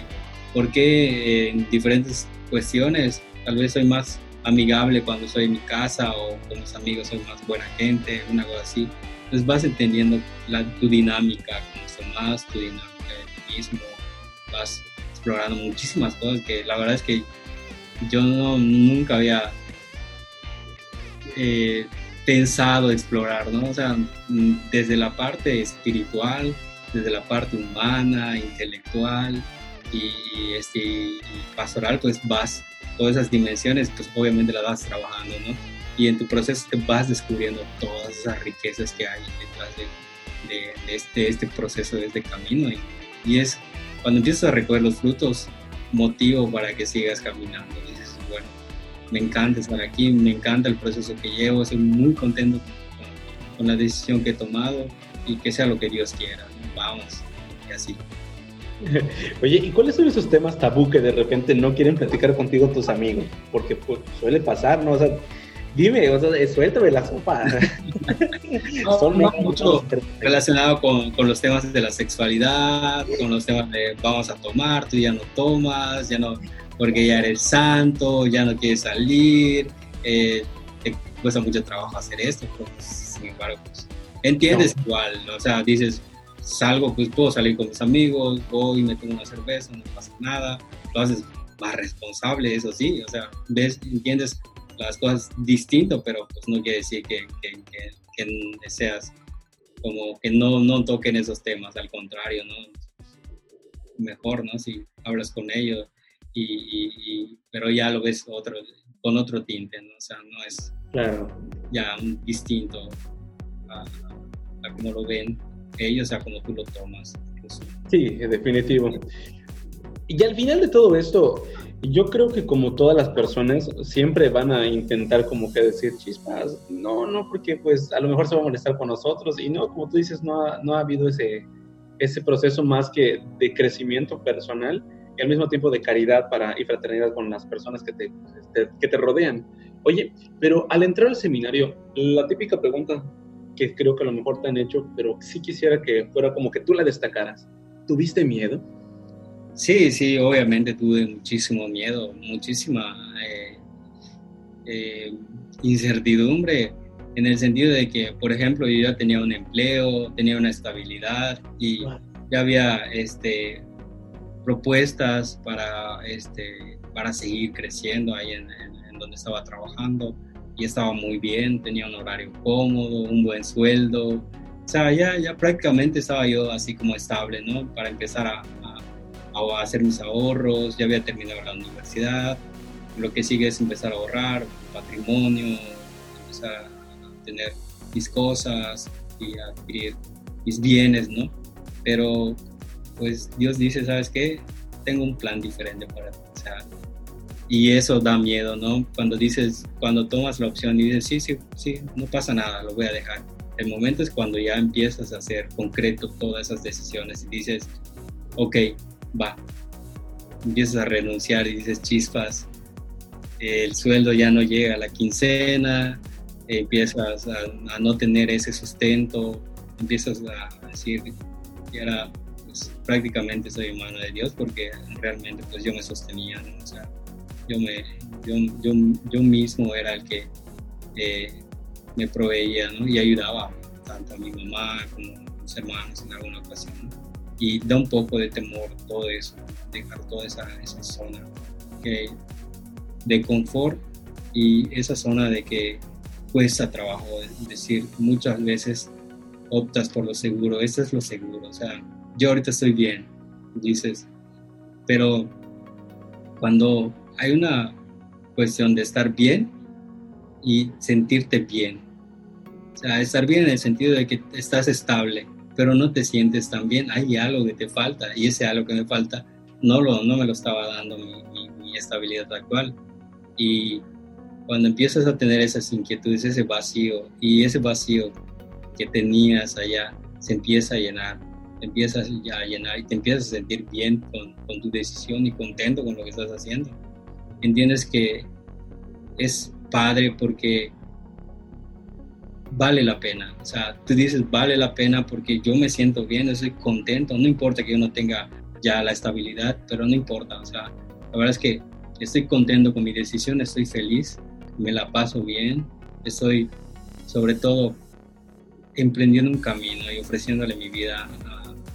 porque en diferentes cuestiones tal vez soy más amigable cuando soy en mi casa o con mis amigos soy más buena gente, una cosa así. Entonces vas entendiendo la, tu dinámica con los tu dinámica de ti mismo, vas explorando muchísimas cosas que la verdad es que yo no, nunca había eh, pensado explorar, ¿no? O sea, desde la parte espiritual, desde la parte humana, intelectual, y, este, pastoral, pues vas, todas esas dimensiones, pues obviamente las vas trabajando, ¿no? Y en tu proceso te vas descubriendo todas esas riquezas que hay detrás de, de, este, este proceso, de este camino. Y, y, es cuando empiezas a recoger los frutos, motivo para que sigas caminando. Dices, bueno, me encanta estar aquí, me encanta el proceso que llevo, estoy muy contento con, con la decisión que he tomado y que sea lo que Dios quiera. Vamos, y así. Oye, ¿y cuáles son esos temas tabú que de repente no quieren platicar contigo tus amigos? Porque pues, suele pasar, ¿no? O sea, dime, o sea, suéltame la sopa. son mucho relacionado con, con, los temas de la sexualidad, con los temas de vamos a tomar, tú ya no tomas, ya no, porque ya eres santo, ya no quieres salir, eh, te cuesta mucho trabajo hacer esto, pues, sin embargo, pues, entiendes igual, o sea, dices, salgo, pues puedo salir con mis amigos, voy, me tomo una cerveza, no pasa nada, lo haces más responsable, eso sí, o sea, ves, entiendes las cosas distinto, pero pues no quiere decir que, que, que, seas como que no, no toquen esos temas, al contrario, ¿no? Mejor, ¿no? Si hablas con ellos, y, pero ya lo ves otro, con otro tinte, ¿no? O sea, no es claro. ya un distinto a, a como lo ven ellos, sea, como tú lo tomas. Sí, definitivo. Y al final de todo esto, yo creo que como todas las personas siempre van a intentar como que decir chispas, no, no, porque pues a lo mejor se va a molestar con nosotros y no, como tú dices, no ha, no ha habido ese, ese proceso más que de crecimiento personal y al mismo tiempo de caridad para, y fraternidad con las personas que te, que te rodean. Oye, pero al entrar al seminario, la típica pregunta que creo que a lo mejor te han hecho, pero sí quisiera que fuera como que tú la destacaras. ¿Tuviste miedo? Sí, sí, obviamente tuve muchísimo miedo, muchísima eh, eh, incertidumbre en el sentido de que, por ejemplo, yo ya tenía un empleo, tenía una estabilidad y ya había este, propuestas para, este, para seguir creciendo ahí en donde estaba trabajando y estaba muy bien, tenía un horario cómodo, un buen sueldo. O sea, ya, ya prácticamente estaba yo así como estable, ¿no? Para empezar a, a hacer mis ahorros, ya había terminado la universidad, lo que sigue es empezar a ahorrar, patrimonio, empezar a tener mis cosas y a adquirir mis bienes, ¿no? Pero pues Dios dice, ¿sabes qué? Tengo un plan diferente para ti. y eso da miedo, ¿no? Cuando dices, cuando tomas la opción y dices, sí, sí, sí, no pasa nada, lo voy a dejar. El momento es cuando ya empiezas a hacer concreto todas esas decisiones y dices, ok, va. Empiezas a renunciar y dices, chispas, el sueldo ya no llega a la quincena, empiezas a, no tener ese sustento, empiezas a decir, y ahora pues, prácticamente soy humano de Dios porque realmente pues yo me sostenía, o sea, yo, me, yo, yo, yo, mismo era el que eh, me proveía ¿no? y ayudaba tanto a mi mamá como a mis hermanos en alguna ocasión. Y da un poco de temor todo eso, dejar toda esa, esa zona que de confort y esa zona de que cuesta trabajo, es decir, muchas veces optas por lo seguro, eso es lo seguro, o sea, yo ahorita estoy bien, dices, pero cuando hay una cuestión de estar bien y sentirte bien, o sea, estar bien en el sentido de que estás estable, pero no te sientes tan bien, hay algo que te falta y ese algo que me falta no, lo, no me lo estaba dando mi, estabilidad actual y cuando empiezas a tener esas inquietudes, ese vacío, y ese vacío que tenías allá se empieza a llenar, empiezas a llenar y te empiezas a sentir bien con, con tu decisión y contento con lo que estás haciendo. Entiendes que es padre porque vale la pena. O sea, tú dices, vale la pena porque yo me siento bien, estoy contento, no importa que yo no tenga ya la estabilidad, pero no importa. O sea, la verdad es que estoy contento con mi decisión, estoy feliz, me la paso bien, estoy sobre todo emprendiendo un camino y ofreciéndole mi vida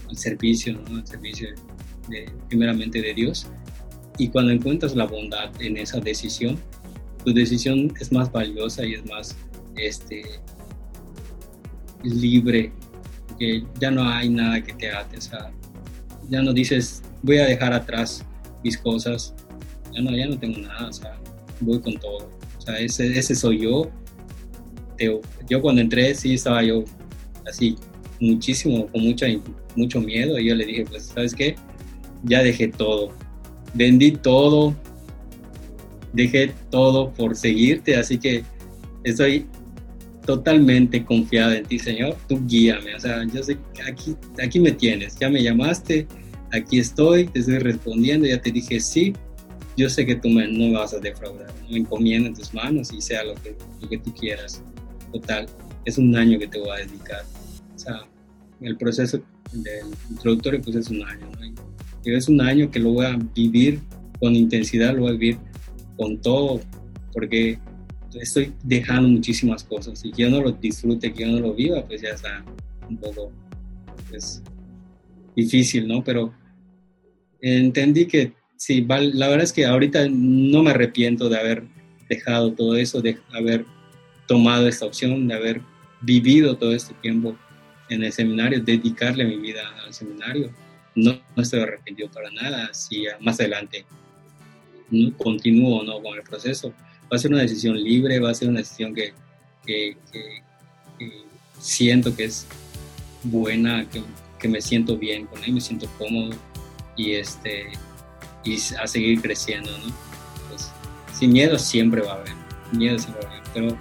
al servicio, al servicio de, primeramente de Dios. Y cuando encuentras la bondad en esa decisión, tu decisión es más valiosa y es más este, libre, que ya no hay nada que te ate, ya no dices voy a dejar atrás mis cosas, ya no, ya no tengo nada, voy con todo. Ese, ese soy yo. Yo cuando entré sí estaba yo así, muchísimo, con mucha, mucho miedo y yo le dije, pues, ¿sabes qué? Ya dejé todo. Vendí todo, dejé todo por seguirte, así que estoy totalmente confiada en ti, Señor. Tú guíame, o sea, yo sé aquí, aquí me tienes, ya me llamaste, aquí estoy, te estoy respondiendo, ya te dije sí, yo sé que tú me, no me vas a defraudar, me encomiendo en tus manos y sea lo que, lo que tú quieras. Total, es un año que te voy a dedicar. O sea, el proceso del introductorio pues es un año, ¿no? Es un año que lo voy a vivir con intensidad, lo voy a vivir con todo, porque estoy dejando muchísimas cosas y que yo no lo disfrute, que yo no lo viva, pues ya está un poco pues, difícil, ¿no? Pero entendí que sí, la verdad es que ahorita no me arrepiento de haber dejado todo eso, de haber tomado esta opción, de haber vivido todo este tiempo en el seminario, dedicarle mi vida al seminario. No, estoy arrepentido para nada. Si más adelante continúo o no con el proceso, va a ser una decisión libre, va a ser una decisión que, siento que es buena, que, que, me siento bien con él, me siento cómodo y este y a seguir creciendo, ¿no? Pues, sin miedo siempre va a haber, miedo siempre va a haber, pero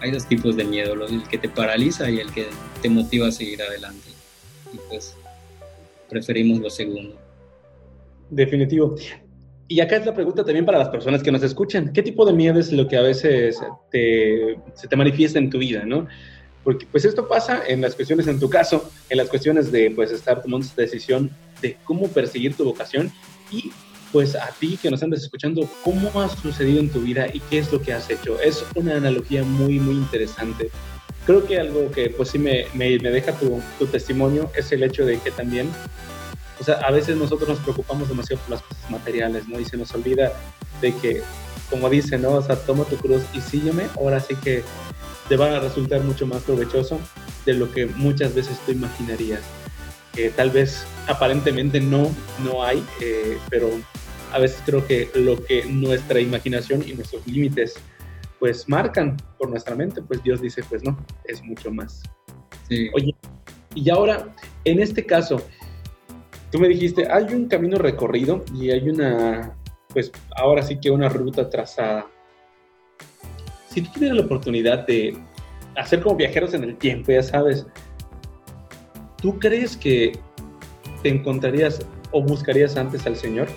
hay dos tipos de miedo, el que te paraliza y el que te motiva a seguir adelante. Y pues preferimos lo segundo. Definitivo. Y acá es la pregunta también para las personas que nos escuchan. ¿Qué tipo de miedo es lo que a veces se te manifiesta en tu vida, no? Porque pues esto pasa en las cuestiones, en tu caso, en las cuestiones de pues estar tomando esta decisión de cómo perseguir tu vocación y pues a ti que nos andas escuchando, ¿cómo ha sucedido en tu vida y qué es lo que has hecho? Es una analogía muy, muy interesante. Creo que algo que pues sí me, me, deja tu, tu, testimonio es el hecho de que también, o sea, a veces nosotros nos preocupamos demasiado por las cosas materiales, ¿no? Y se nos olvida de que, como dice, ¿no? O sea, toma tu cruz y sígueme, ahora sí que te va a resultar mucho más provechoso de lo que muchas veces tú imaginarías. que tal vez aparentemente no, no hay, eh, pero a veces creo que lo que nuestra imaginación y nuestros límites pues marcan por nuestra mente, pues Dios dice, pues no, es mucho más. Oye, y ahora, en este caso, tú me dijiste, hay un camino recorrido y hay una, pues ahora sí que una ruta trazada. Si tú tuvieras la oportunidad de hacer como viajeros en el tiempo, ya sabes, ¿tú crees que te encontrarías o buscarías antes al Señor?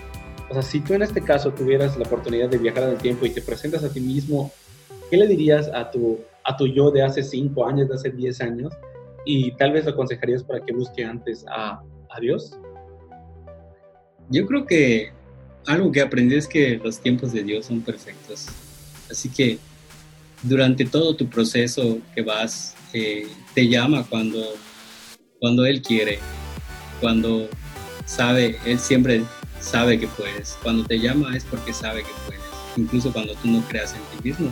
O sea, si tú en este caso tuvieras la oportunidad de viajar en el tiempo y te presentas a ti mismo, ¿qué le dirías a tu, a tu yo de hace 5 años, de hace 10 años? Y tal vez lo aconsejarías para que busque antes a, a Dios. Yo creo que algo que aprendí es que los tiempos de Dios son perfectos. Así que durante todo tu proceso que vas, eh, te llama cuando, cuando Él quiere, cuando sabe, Él siempre sabe que puedes. Cuando te llama es porque sabe que puedes. Incluso cuando tú no creas en ti mismo,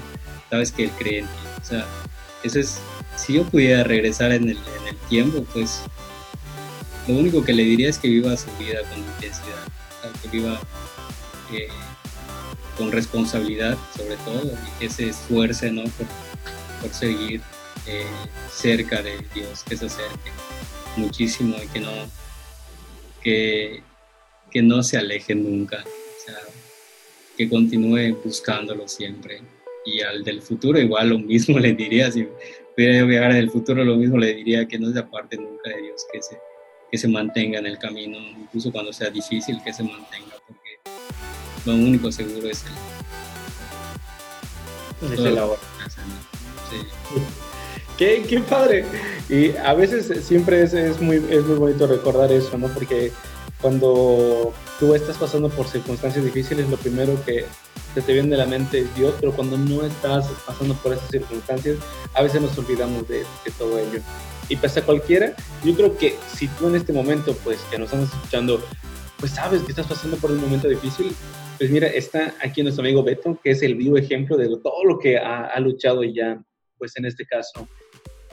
sabes que Él cree en ti. O sea, eso es, si yo pudiera regresar en el, en el tiempo, pues lo único que le diría es que viva su vida con intensidad, que viva eh, con responsabilidad sobre todo y que se esfuerce ¿no? por, por seguir eh, cerca de Dios, que se acerque muchísimo y que no, que, que no se aleje nunca, que continúe buscándolo siempre. Y al del futuro igual lo mismo le diría, si pudiera viajar en el futuro lo mismo le diría que no se aparte nunca de Dios, que se, que se mantenga en el camino, incluso cuando sea difícil, que se mantenga, porque lo único seguro es el... Es el ahora. Sí. Qué, qué, padre. Y a veces siempre es, es, muy, es muy bonito recordar eso, ¿no? Porque cuando tú estás pasando por circunstancias difíciles, lo primero que se te viene de la mente es Dios, pero cuando no estás pasando por esas circunstancias, a veces nos olvidamos de, de todo ello. Y pese a cualquiera, yo creo que si tú en este momento, pues que nos estás escuchando, pues sabes que estás pasando por un momento difícil, pues mira, está aquí nuestro amigo Beto, que es el vivo ejemplo de todo lo que ha, ha luchado y ya, pues en este caso,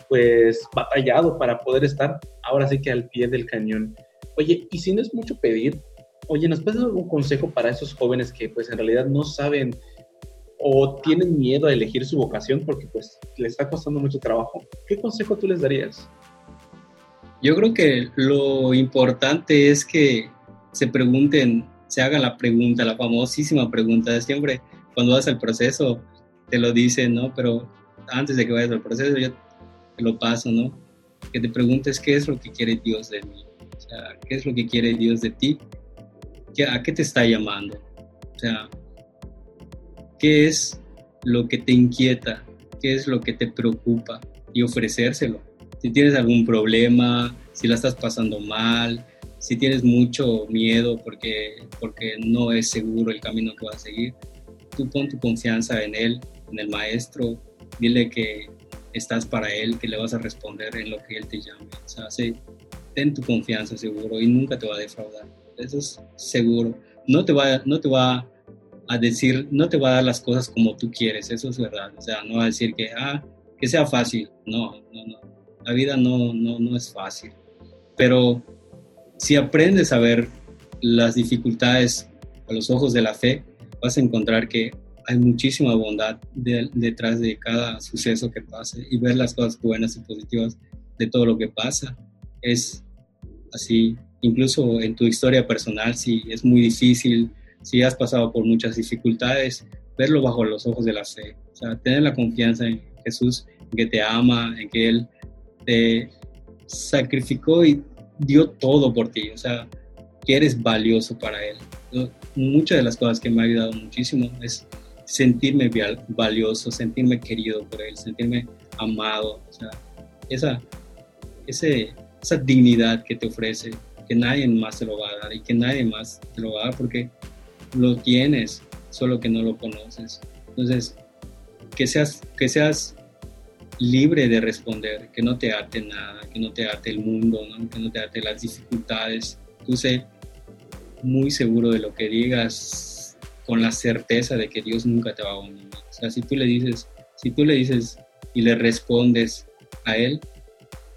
pues batallado para poder estar ahora sí que al pie del cañón. Oye, y si no es mucho pedir, oye, ¿nos puedes dar algún consejo para esos jóvenes que pues en realidad no saben o tienen miedo a elegir su vocación porque pues les está costando mucho trabajo? ¿Qué consejo tú les darías? Yo creo que lo importante es que se pregunten, se hagan la pregunta, la famosísima pregunta. Siempre cuando vas al proceso te lo dicen, ¿no? Pero antes de que vayas al proceso yo te lo paso, ¿no? Que te preguntes qué es lo que quiere Dios de mí o sea, ¿qué es lo que quiere Dios de ti? ¿A qué te está llamando? O sea, ¿qué es lo que te inquieta? ¿Qué es lo que te preocupa? Y ofrecérselo. Si tienes algún problema, si la estás pasando mal, si tienes mucho miedo porque, porque no es seguro el camino que vas a seguir, tú pon tu confianza en Él, en el Maestro, dile que estás para Él, que le vas a responder en lo que Él te llame. O sea, ten tu confianza seguro y nunca te va a defraudar. Eso es seguro. No te va, no te va a decir, no te va a dar las cosas como tú quieres, eso es verdad. O sea, no va a decir que, ah, que sea fácil. No, no, no. La vida no, no, no es fácil. Pero si aprendes a ver las dificultades a los ojos de la fe, vas a encontrar que hay muchísima bondad detrás de cada suceso que pase y ver las cosas buenas y positivas de todo lo que pasa es así, incluso en tu historia personal, si es muy difícil, si has pasado por muchas dificultades, verlo bajo los ojos de la fe, o sea, tener la confianza en Jesús, en que te ama, en que Él te sacrificó y dio todo por ti, o sea, que eres valioso para Él. Muchas de las cosas que me ha ayudado muchísimo es sentirme valioso, sentirme querido por Él, sentirme amado, o sea, esa, esa dignidad que te ofrece, que nadie más te lo va a dar y que nadie más te lo va a dar porque lo tienes, solo que no lo conoces. Entonces, que seas, que seas libre de responder, que no te ate nada, que no te ate el mundo, que no te ate las dificultades. Tú sé muy seguro de lo que digas, con la certeza de que Dios nunca te va a abandonar. O sea, si tú le dices, si tú le dices y le respondes a Él,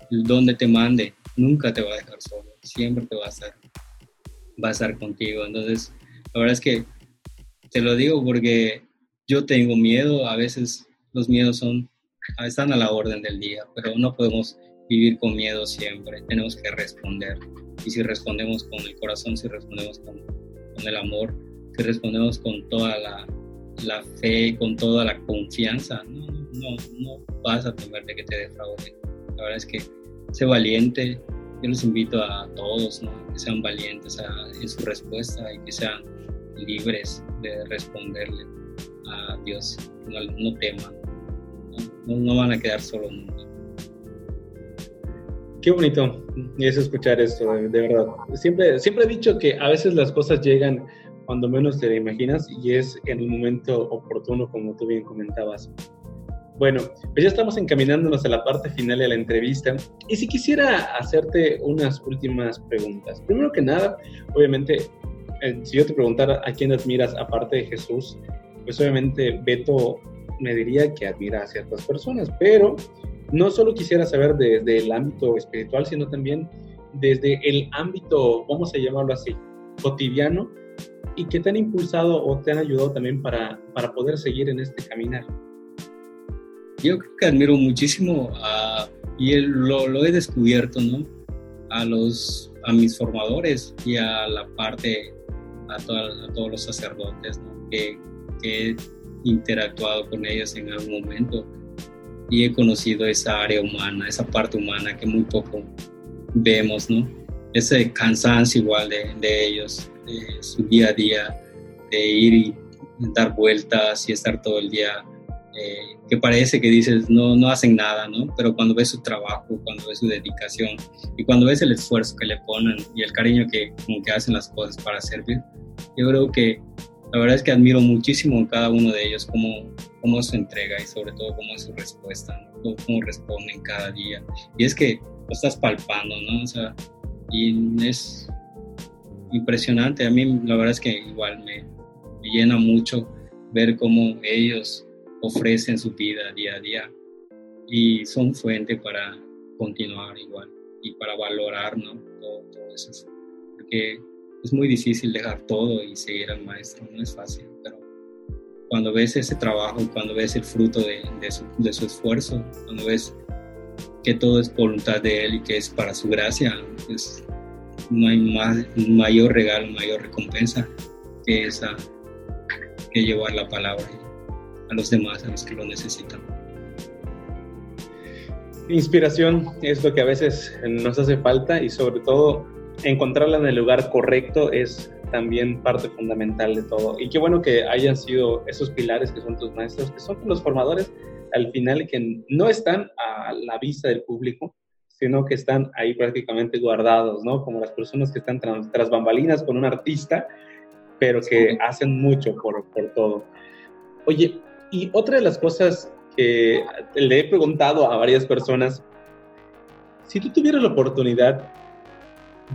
donde te mande, nunca te va a dejar solo, siempre te va a estar, va a estar contigo. Entonces, la verdad es que te lo digo porque yo tengo miedo, a veces los miedos son, están a la orden del día, pero no podemos vivir con miedo siempre, tenemos que responder. Y si respondemos con el corazón, si respondemos con, el amor, si respondemos con toda la, la, fe, con toda la confianza, no, no, no vas a temer de que te defrauden. La verdad es que sé valiente, yo los invito a todos, que sean valientes en su respuesta y que sean libres de responderle a Dios, no, no teman, no, van a quedar solos nunca. Qué bonito es escuchar esto, de verdad. Siempre, siempre he dicho que a veces las cosas llegan cuando menos te lo imaginas y es en el momento oportuno, como tú bien comentabas. Bueno, pues ya estamos encaminándonos a la parte final de la entrevista y si quisiera hacerte unas últimas preguntas. Primero que nada, obviamente, eh, si yo te preguntara a quién admiras aparte de Jesús, pues obviamente Beto me diría que admira a ciertas personas, pero no solo quisiera saber desde el ámbito espiritual, sino también desde el ámbito, vamos a llamarlo así, cotidiano, y que te han impulsado o te han ayudado también para, para poder seguir en este caminar. Yo creo que admiro muchísimo y lo, lo, he descubierto, ¿no? A, los, a mis formadores y a la parte, a, a todos los sacerdotes, que he interactuado con ellos en algún momento y he conocido esa área humana, esa parte humana que muy poco vemos, ¿no? Ese cansancio igual de, de ellos, de su día a día, de ir y dar vueltas y estar todo el día, eh, que parece que dices, no, no hacen nada, ¿no? Pero cuando ves su trabajo, cuando ves su dedicación y cuando ves el esfuerzo que le ponen y el cariño que, como que hacen las cosas para servir, yo creo que la verdad es que admiro muchísimo a cada uno de ellos, cómo, cómo su entrega y sobre todo cómo es su respuesta, cómo, responden cada día. Y es que lo estás palpando, ¿no? O sea, y es impresionante. A mí la verdad es que igual me, me llena mucho ver cómo ellos ofrecen su vida día a día y son fuente para continuar igual y para valorar todo, eso. Porque es muy difícil dejar todo y seguir al maestro, no es fácil, pero cuando ves ese trabajo, cuando ves el fruto de, de, su, esfuerzo, cuando ves que todo es voluntad de Él y que es para su gracia, pues no hay más, mayor regalo, mayor recompensa que esa, que llevar la palabra a los demás, a los que lo necesitan. Inspiración es lo que a veces nos hace falta y sobre todo encontrarla en el lugar correcto es también parte fundamental de todo. Y qué bueno que hayan sido esos pilares que son tus maestros, que son los formadores al final que no están a la vista del público, sino que están ahí prácticamente guardados, ¿no? Como las personas que están tras, bambalinas con un artista, pero que hacen mucho por, por todo. Oye, y otra de las cosas que le he preguntado a varias personas, si tú tuvieras la oportunidad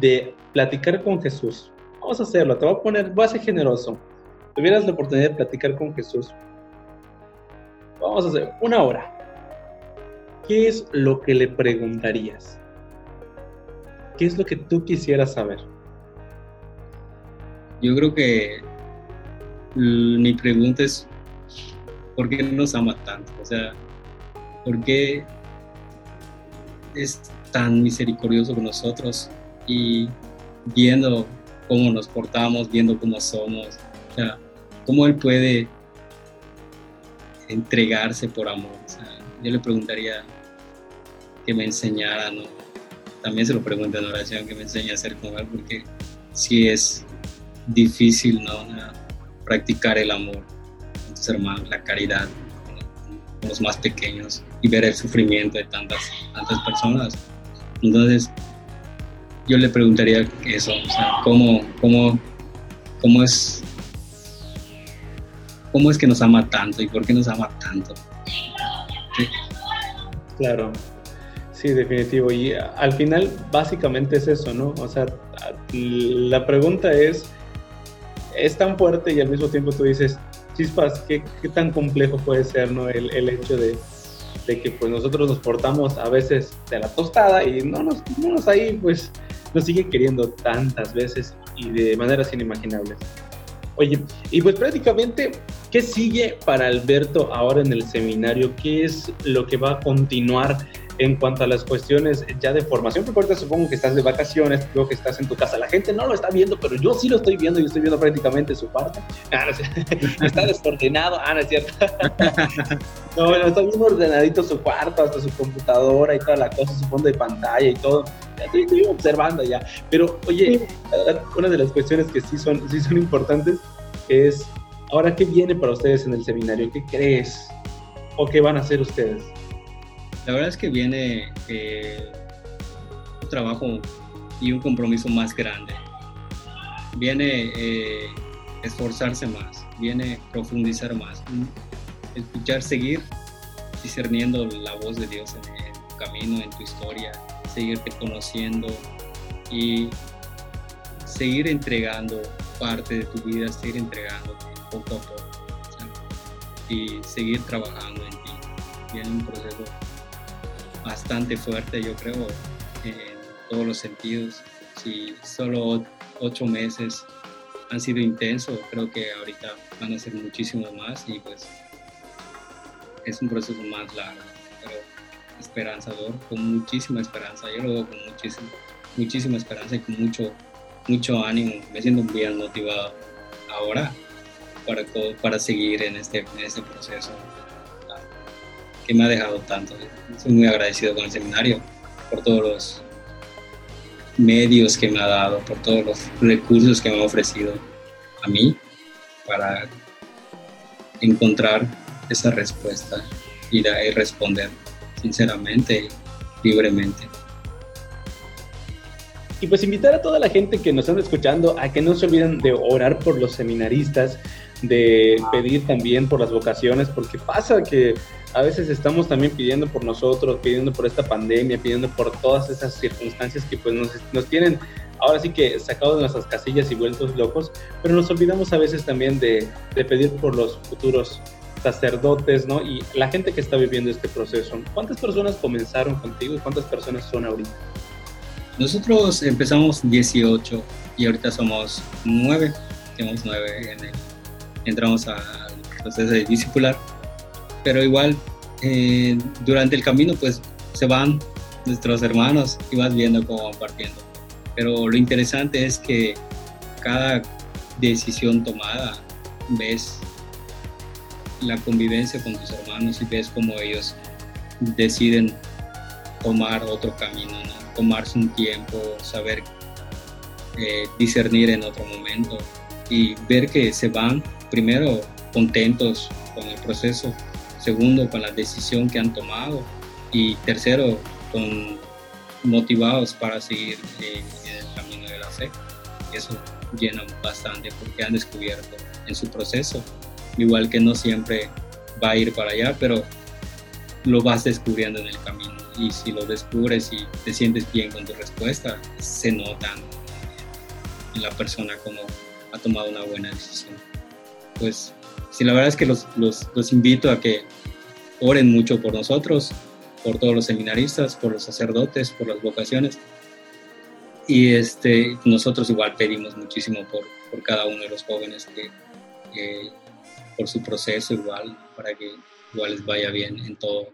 de platicar con Jesús. Vamos a hacerlo, te voy a poner, voy a ser generoso. Tuvieras la oportunidad de platicar con Jesús. Vamos a hacer una hora. ¿Qué es lo que le preguntarías? ¿Qué es lo que tú quisieras saber? Yo creo que mi pregunta es, ¿por qué nos ama tanto? O sea, ¿por qué es tan misericordioso con nosotros? y viendo cómo nos portamos, viendo cómo somos, o sea, cómo Él puede entregarse por amor. Yo le preguntaría que me enseñara, ¿no? También se lo pregunto en oración, que me enseñe a ser como Él, porque si es difícil, ¿no? Practicar el amor hermanos, la caridad con los más pequeños y ver el sufrimiento de tantas, tantas personas. Entonces, yo le preguntaría eso, o sea, cómo, cómo, cómo es cómo es que nos ama tanto y por qué nos ama tanto. Claro, sí, definitivo. Y al final, básicamente es eso, ¿no? O sea, la pregunta es, es tan fuerte y al mismo tiempo tú dices, chispas, ¿qué, tan complejo puede ser, ¿no? El, el hecho de, de que pues nosotros nos portamos a veces de la tostada y no nos, no nos ahí pues nos siguen queriendo tantas veces y de maneras inimaginables. Oye, y pues prácticamente, ¿qué sigue para Alberto ahora en el seminario? ¿Qué es lo que va a continuar en cuanto a las cuestiones ya de formación? Porque ahorita supongo que estás de vacaciones, creo que estás en tu casa. La gente no lo está viendo, pero yo sí lo estoy viendo, yo estoy viendo prácticamente su parte. Ah, está desordenado, ah, no es cierto. no, bueno, está bien ordenadito su cuarto, hasta su computadora y toda la cosa, su fondo de pantalla y todo estoy, observando ya. Pero, oye, una de las cuestiones que sí son, sí son importantes es, ahora, ¿qué viene para ustedes en el seminario? ¿Qué crees? ¿O qué van a hacer ustedes? La verdad es que viene eh, un trabajo y un compromiso más grande. Viene eh, esforzarse más, viene profundizar más, escuchar, seguir discerniendo la voz de Dios en, tu camino, en tu historia, seguirte conociendo y seguir entregando parte de tu vida, seguir entregándote poco a poco y seguir trabajando en ti. Viene un proceso bastante fuerte, yo creo, en todos los sentidos. Si solo ocho meses han sido intensos, creo que ahorita van a ser muchísimo más y pues es un proceso más largo esperanzador, con muchísima esperanza. Yo lo veo con muchísima, muchísima esperanza y con mucho, mucho ánimo. Me siento bien motivado ahora para, para seguir en este, en este proceso que me ha dejado tanto. Soy muy agradecido con el seminario por todos los medios que me ha dado, por todos los recursos que me ha ofrecido a mí para encontrar esa respuesta y, y responder sinceramente, libremente. Y pues invitar a toda la gente que nos están escuchando a que no se olviden de orar por los seminaristas, de pedir también por las vocaciones, porque pasa que a veces estamos también pidiendo por nosotros, pidiendo por esta pandemia, pidiendo por todas esas circunstancias que pues nos, nos tienen ahora sí que sacados de nuestras casillas y vueltos locos, pero nos olvidamos a veces también de, de pedir por los futuros sacerdotes, ¿no? Y la gente que está viviendo este proceso. ¿Cuántas personas comenzaron contigo y cuántas personas son ahorita? Nosotros empezamos 18 y ahorita somos 9. Tenemos 9 en el, entramos al proceso de discipular. Pero igual, eh, durante el camino, pues se van nuestros hermanos y vas viendo cómo van partiendo. Pero lo interesante es que cada decisión tomada ves la convivencia con tus hermanos y ves cómo ellos deciden tomar otro camino, tomarse un tiempo, saber eh, discernir en otro momento y ver que se van primero contentos con el proceso, segundo con la decisión que han tomado y tercero con motivados para seguir eh, en el camino de la fe. Eso llena bastante porque han descubierto en su proceso igual que no siempre va a ir para allá, pero lo vas descubriendo en el camino. Y si lo descubres y te sientes bien con tu respuesta, se notan en la persona como ha tomado una buena decisión. Pues sí, la verdad es que los, los, los invito a que oren mucho por nosotros, por todos los seminaristas, por los sacerdotes, por las vocaciones. Y este, nosotros igual pedimos muchísimo por, por cada uno de los jóvenes que, que por su proceso igual, para que igual les vaya bien en todo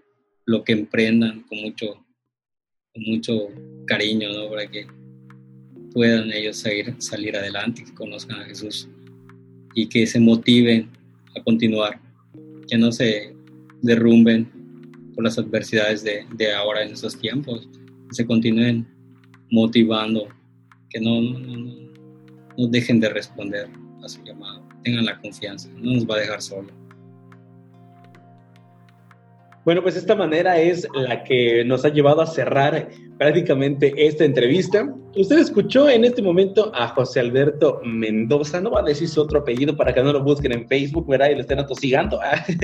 lo que emprendan con mucho, con mucho cariño, ¿no? Para que puedan ellos salir, salir adelante, que conozcan a Jesús y que se motiven a continuar, que no se derrumben por las adversidades de, de ahora en estos tiempos, se continúen motivando, que no, no, no dejen de responder a su llamado tengan la confianza, no nos va a dejar solo. Bueno, pues esta manera es la que nos ha llevado a cerrar prácticamente esta entrevista. Usted escuchó en este momento a José Alberto Mendoza, no va a decir su otro apellido para que no lo busquen en Facebook, ¿verdad? Y lo estén atosigando.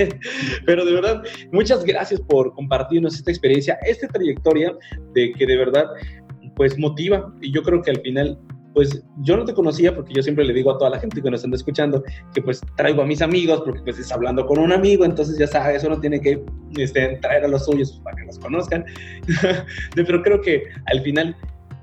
Pero de verdad, muchas gracias por compartirnos esta experiencia, esta trayectoria de que de verdad, pues motiva. Y yo creo que al final pues yo no te conocía porque yo siempre le digo a toda la gente que nos anda escuchando que pues traigo a mis amigos porque pues es hablando con un amigo, entonces ya sabes, uno tiene que este, traer a los suyos para que los conozcan. Pero creo que al final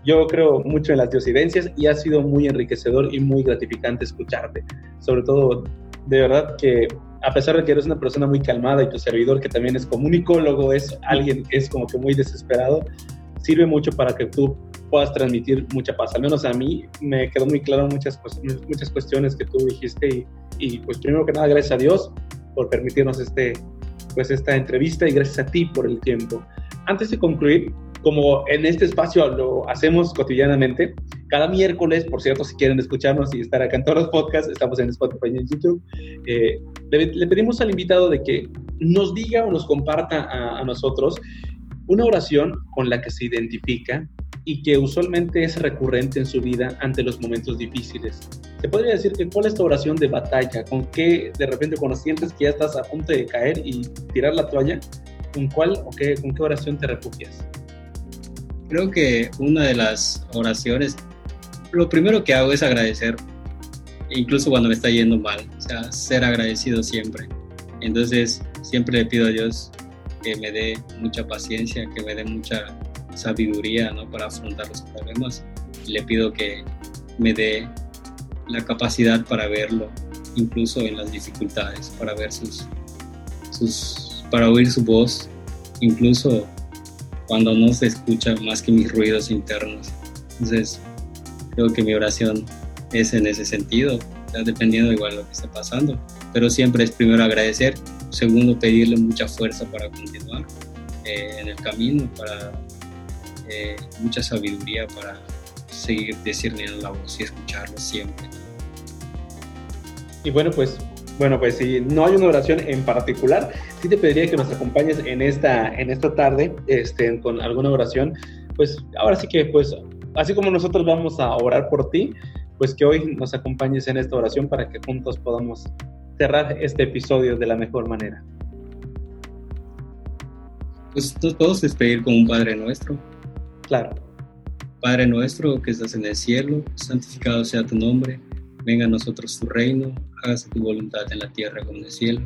yo creo mucho en las diosidencias y ha sido muy enriquecedor y muy gratificante escucharte. Sobre todo, de verdad que a pesar de que eres una persona muy calmada y tu servidor que también es comunicólogo, es alguien que es como que muy desesperado, sirve mucho para que tú puedas transmitir mucha paz. Al menos a mí me quedó muy claro muchas, muchas cuestiones que tú dijiste y, y pues primero que nada gracias a Dios por permitirnos este, pues esta entrevista y gracias a ti por el tiempo. Antes de concluir, como en este espacio lo hacemos cotidianamente, cada miércoles, por cierto, si quieren escucharnos y estar acá en todos los podcasts, estamos en Spotify y en YouTube, eh, le, pedimos al invitado de que nos diga o nos comparta a, a nosotros una oración con la que se identifica y que usualmente es recurrente en su vida ante los momentos difíciles. Se podría decir que cuál es tu oración de batalla, con qué de repente cuando sientes que ya estás a punto de caer y tirar la toalla, ¿con cuál o qué, con qué oración te refugias? Creo que una de las oraciones, lo primero que hago es agradecer, incluso cuando me está yendo mal, o sea, ser agradecido siempre. Entonces, siempre le pido a Dios que me dé mucha paciencia, que me dé mucha sabiduría ¿no? para afrontar los problemas. le pido que me dé la capacidad para verlo, incluso en las dificultades, para ver sus, sus para oír su voz, incluso cuando no se escucha más que mis ruidos internos. Entonces, creo que mi oración es en ese sentido, dependiendo igual de lo que esté pasando. Pero siempre es primero agradecer, segundo pedirle mucha fuerza para continuar eh, en el camino, para eh, mucha sabiduría para seguir discerniendo la voz y escucharlo siempre. Y bueno, pues bueno, pues si no hay una oración en particular, sí te pediría que nos acompañes en esta, en esta tarde este, con alguna oración. Pues ahora sí que, pues, así como nosotros vamos a orar por ti, pues que hoy nos acompañes en esta oración para que juntos podamos cerrar este episodio de la mejor manera. Pues podemos despedir con un Padre nuestro. Claro. Padre nuestro que estás en el cielo, santificado sea tu nombre Venga a nosotros tu reino, hágase tu voluntad en la tierra como en el cielo.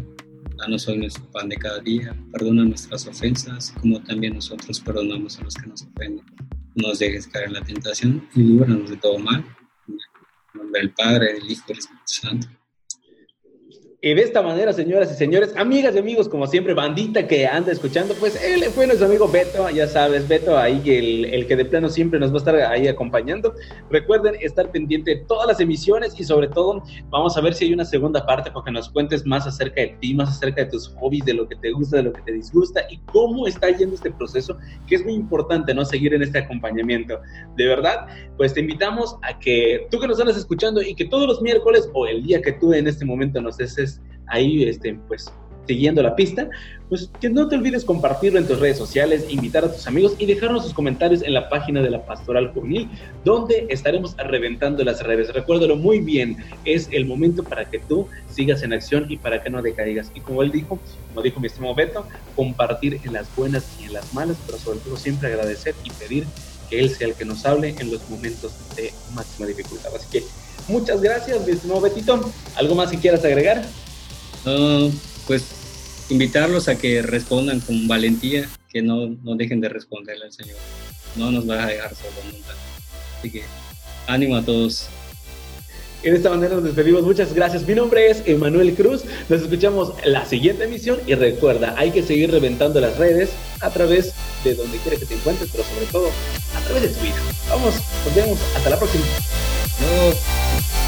Danos hoy nuestro pan de cada día, perdona nuestras ofensas, como también nosotros perdonamos a los que nos ofenden. No nos dejes caer en la tentación y líbranos de todo mal. En nombre del Padre, del Hijo y del Espíritu Santo. Y de esta manera, señoras y señores, amigas y amigos, como siempre, bandita que anda escuchando, pues él fue nuestro amigo Beto, ya sabes, Beto, ahí el, el que de plano siempre nos va a estar ahí acompañando. Recuerden estar pendiente de todas las emisiones y sobre todo vamos a ver si hay una segunda parte para que nos cuentes más acerca de ti, más acerca de tus hobbies, de lo que te gusta, de lo que te disgusta y cómo está yendo este proceso, que es muy importante, ¿no? Seguir en este acompañamiento. De verdad, pues te invitamos a que tú que nos andas escuchando y que todos los miércoles o el día que tú en este momento nos estés ahí, este, pues, siguiendo la pista, pues que no te olvides compartirlo en tus redes sociales, invitar a tus amigos y dejarnos sus comentarios en la página de la Pastoral Juvenil, donde estaremos reventando las redes. Recuérdalo muy bien, es el momento para que tú sigas en acción y para que no decaigas. Y como él dijo, como dijo mi estimado Beto, compartir en las buenas y en las malas, pero sobre todo siempre agradecer y pedir que Él sea el que nos hable en los momentos de máxima dificultad. Así que muchas gracias, mi estimado Betito. ¿Algo más que quieras agregar? Pues invitarlos a que respondan con valentía, que no, no dejen de responderle al Señor. No nos va a dejar solo nunca. Así que ánimo a todos. De esta manera nos despedimos. Muchas gracias. Mi nombre es Emanuel Cruz. Nos escuchamos la siguiente emisión. Y recuerda, hay que seguir reventando las redes a través de donde quiera que te encuentres, pero sobre todo a través de tu vida. Vamos, nos vemos. Hasta la próxima. No.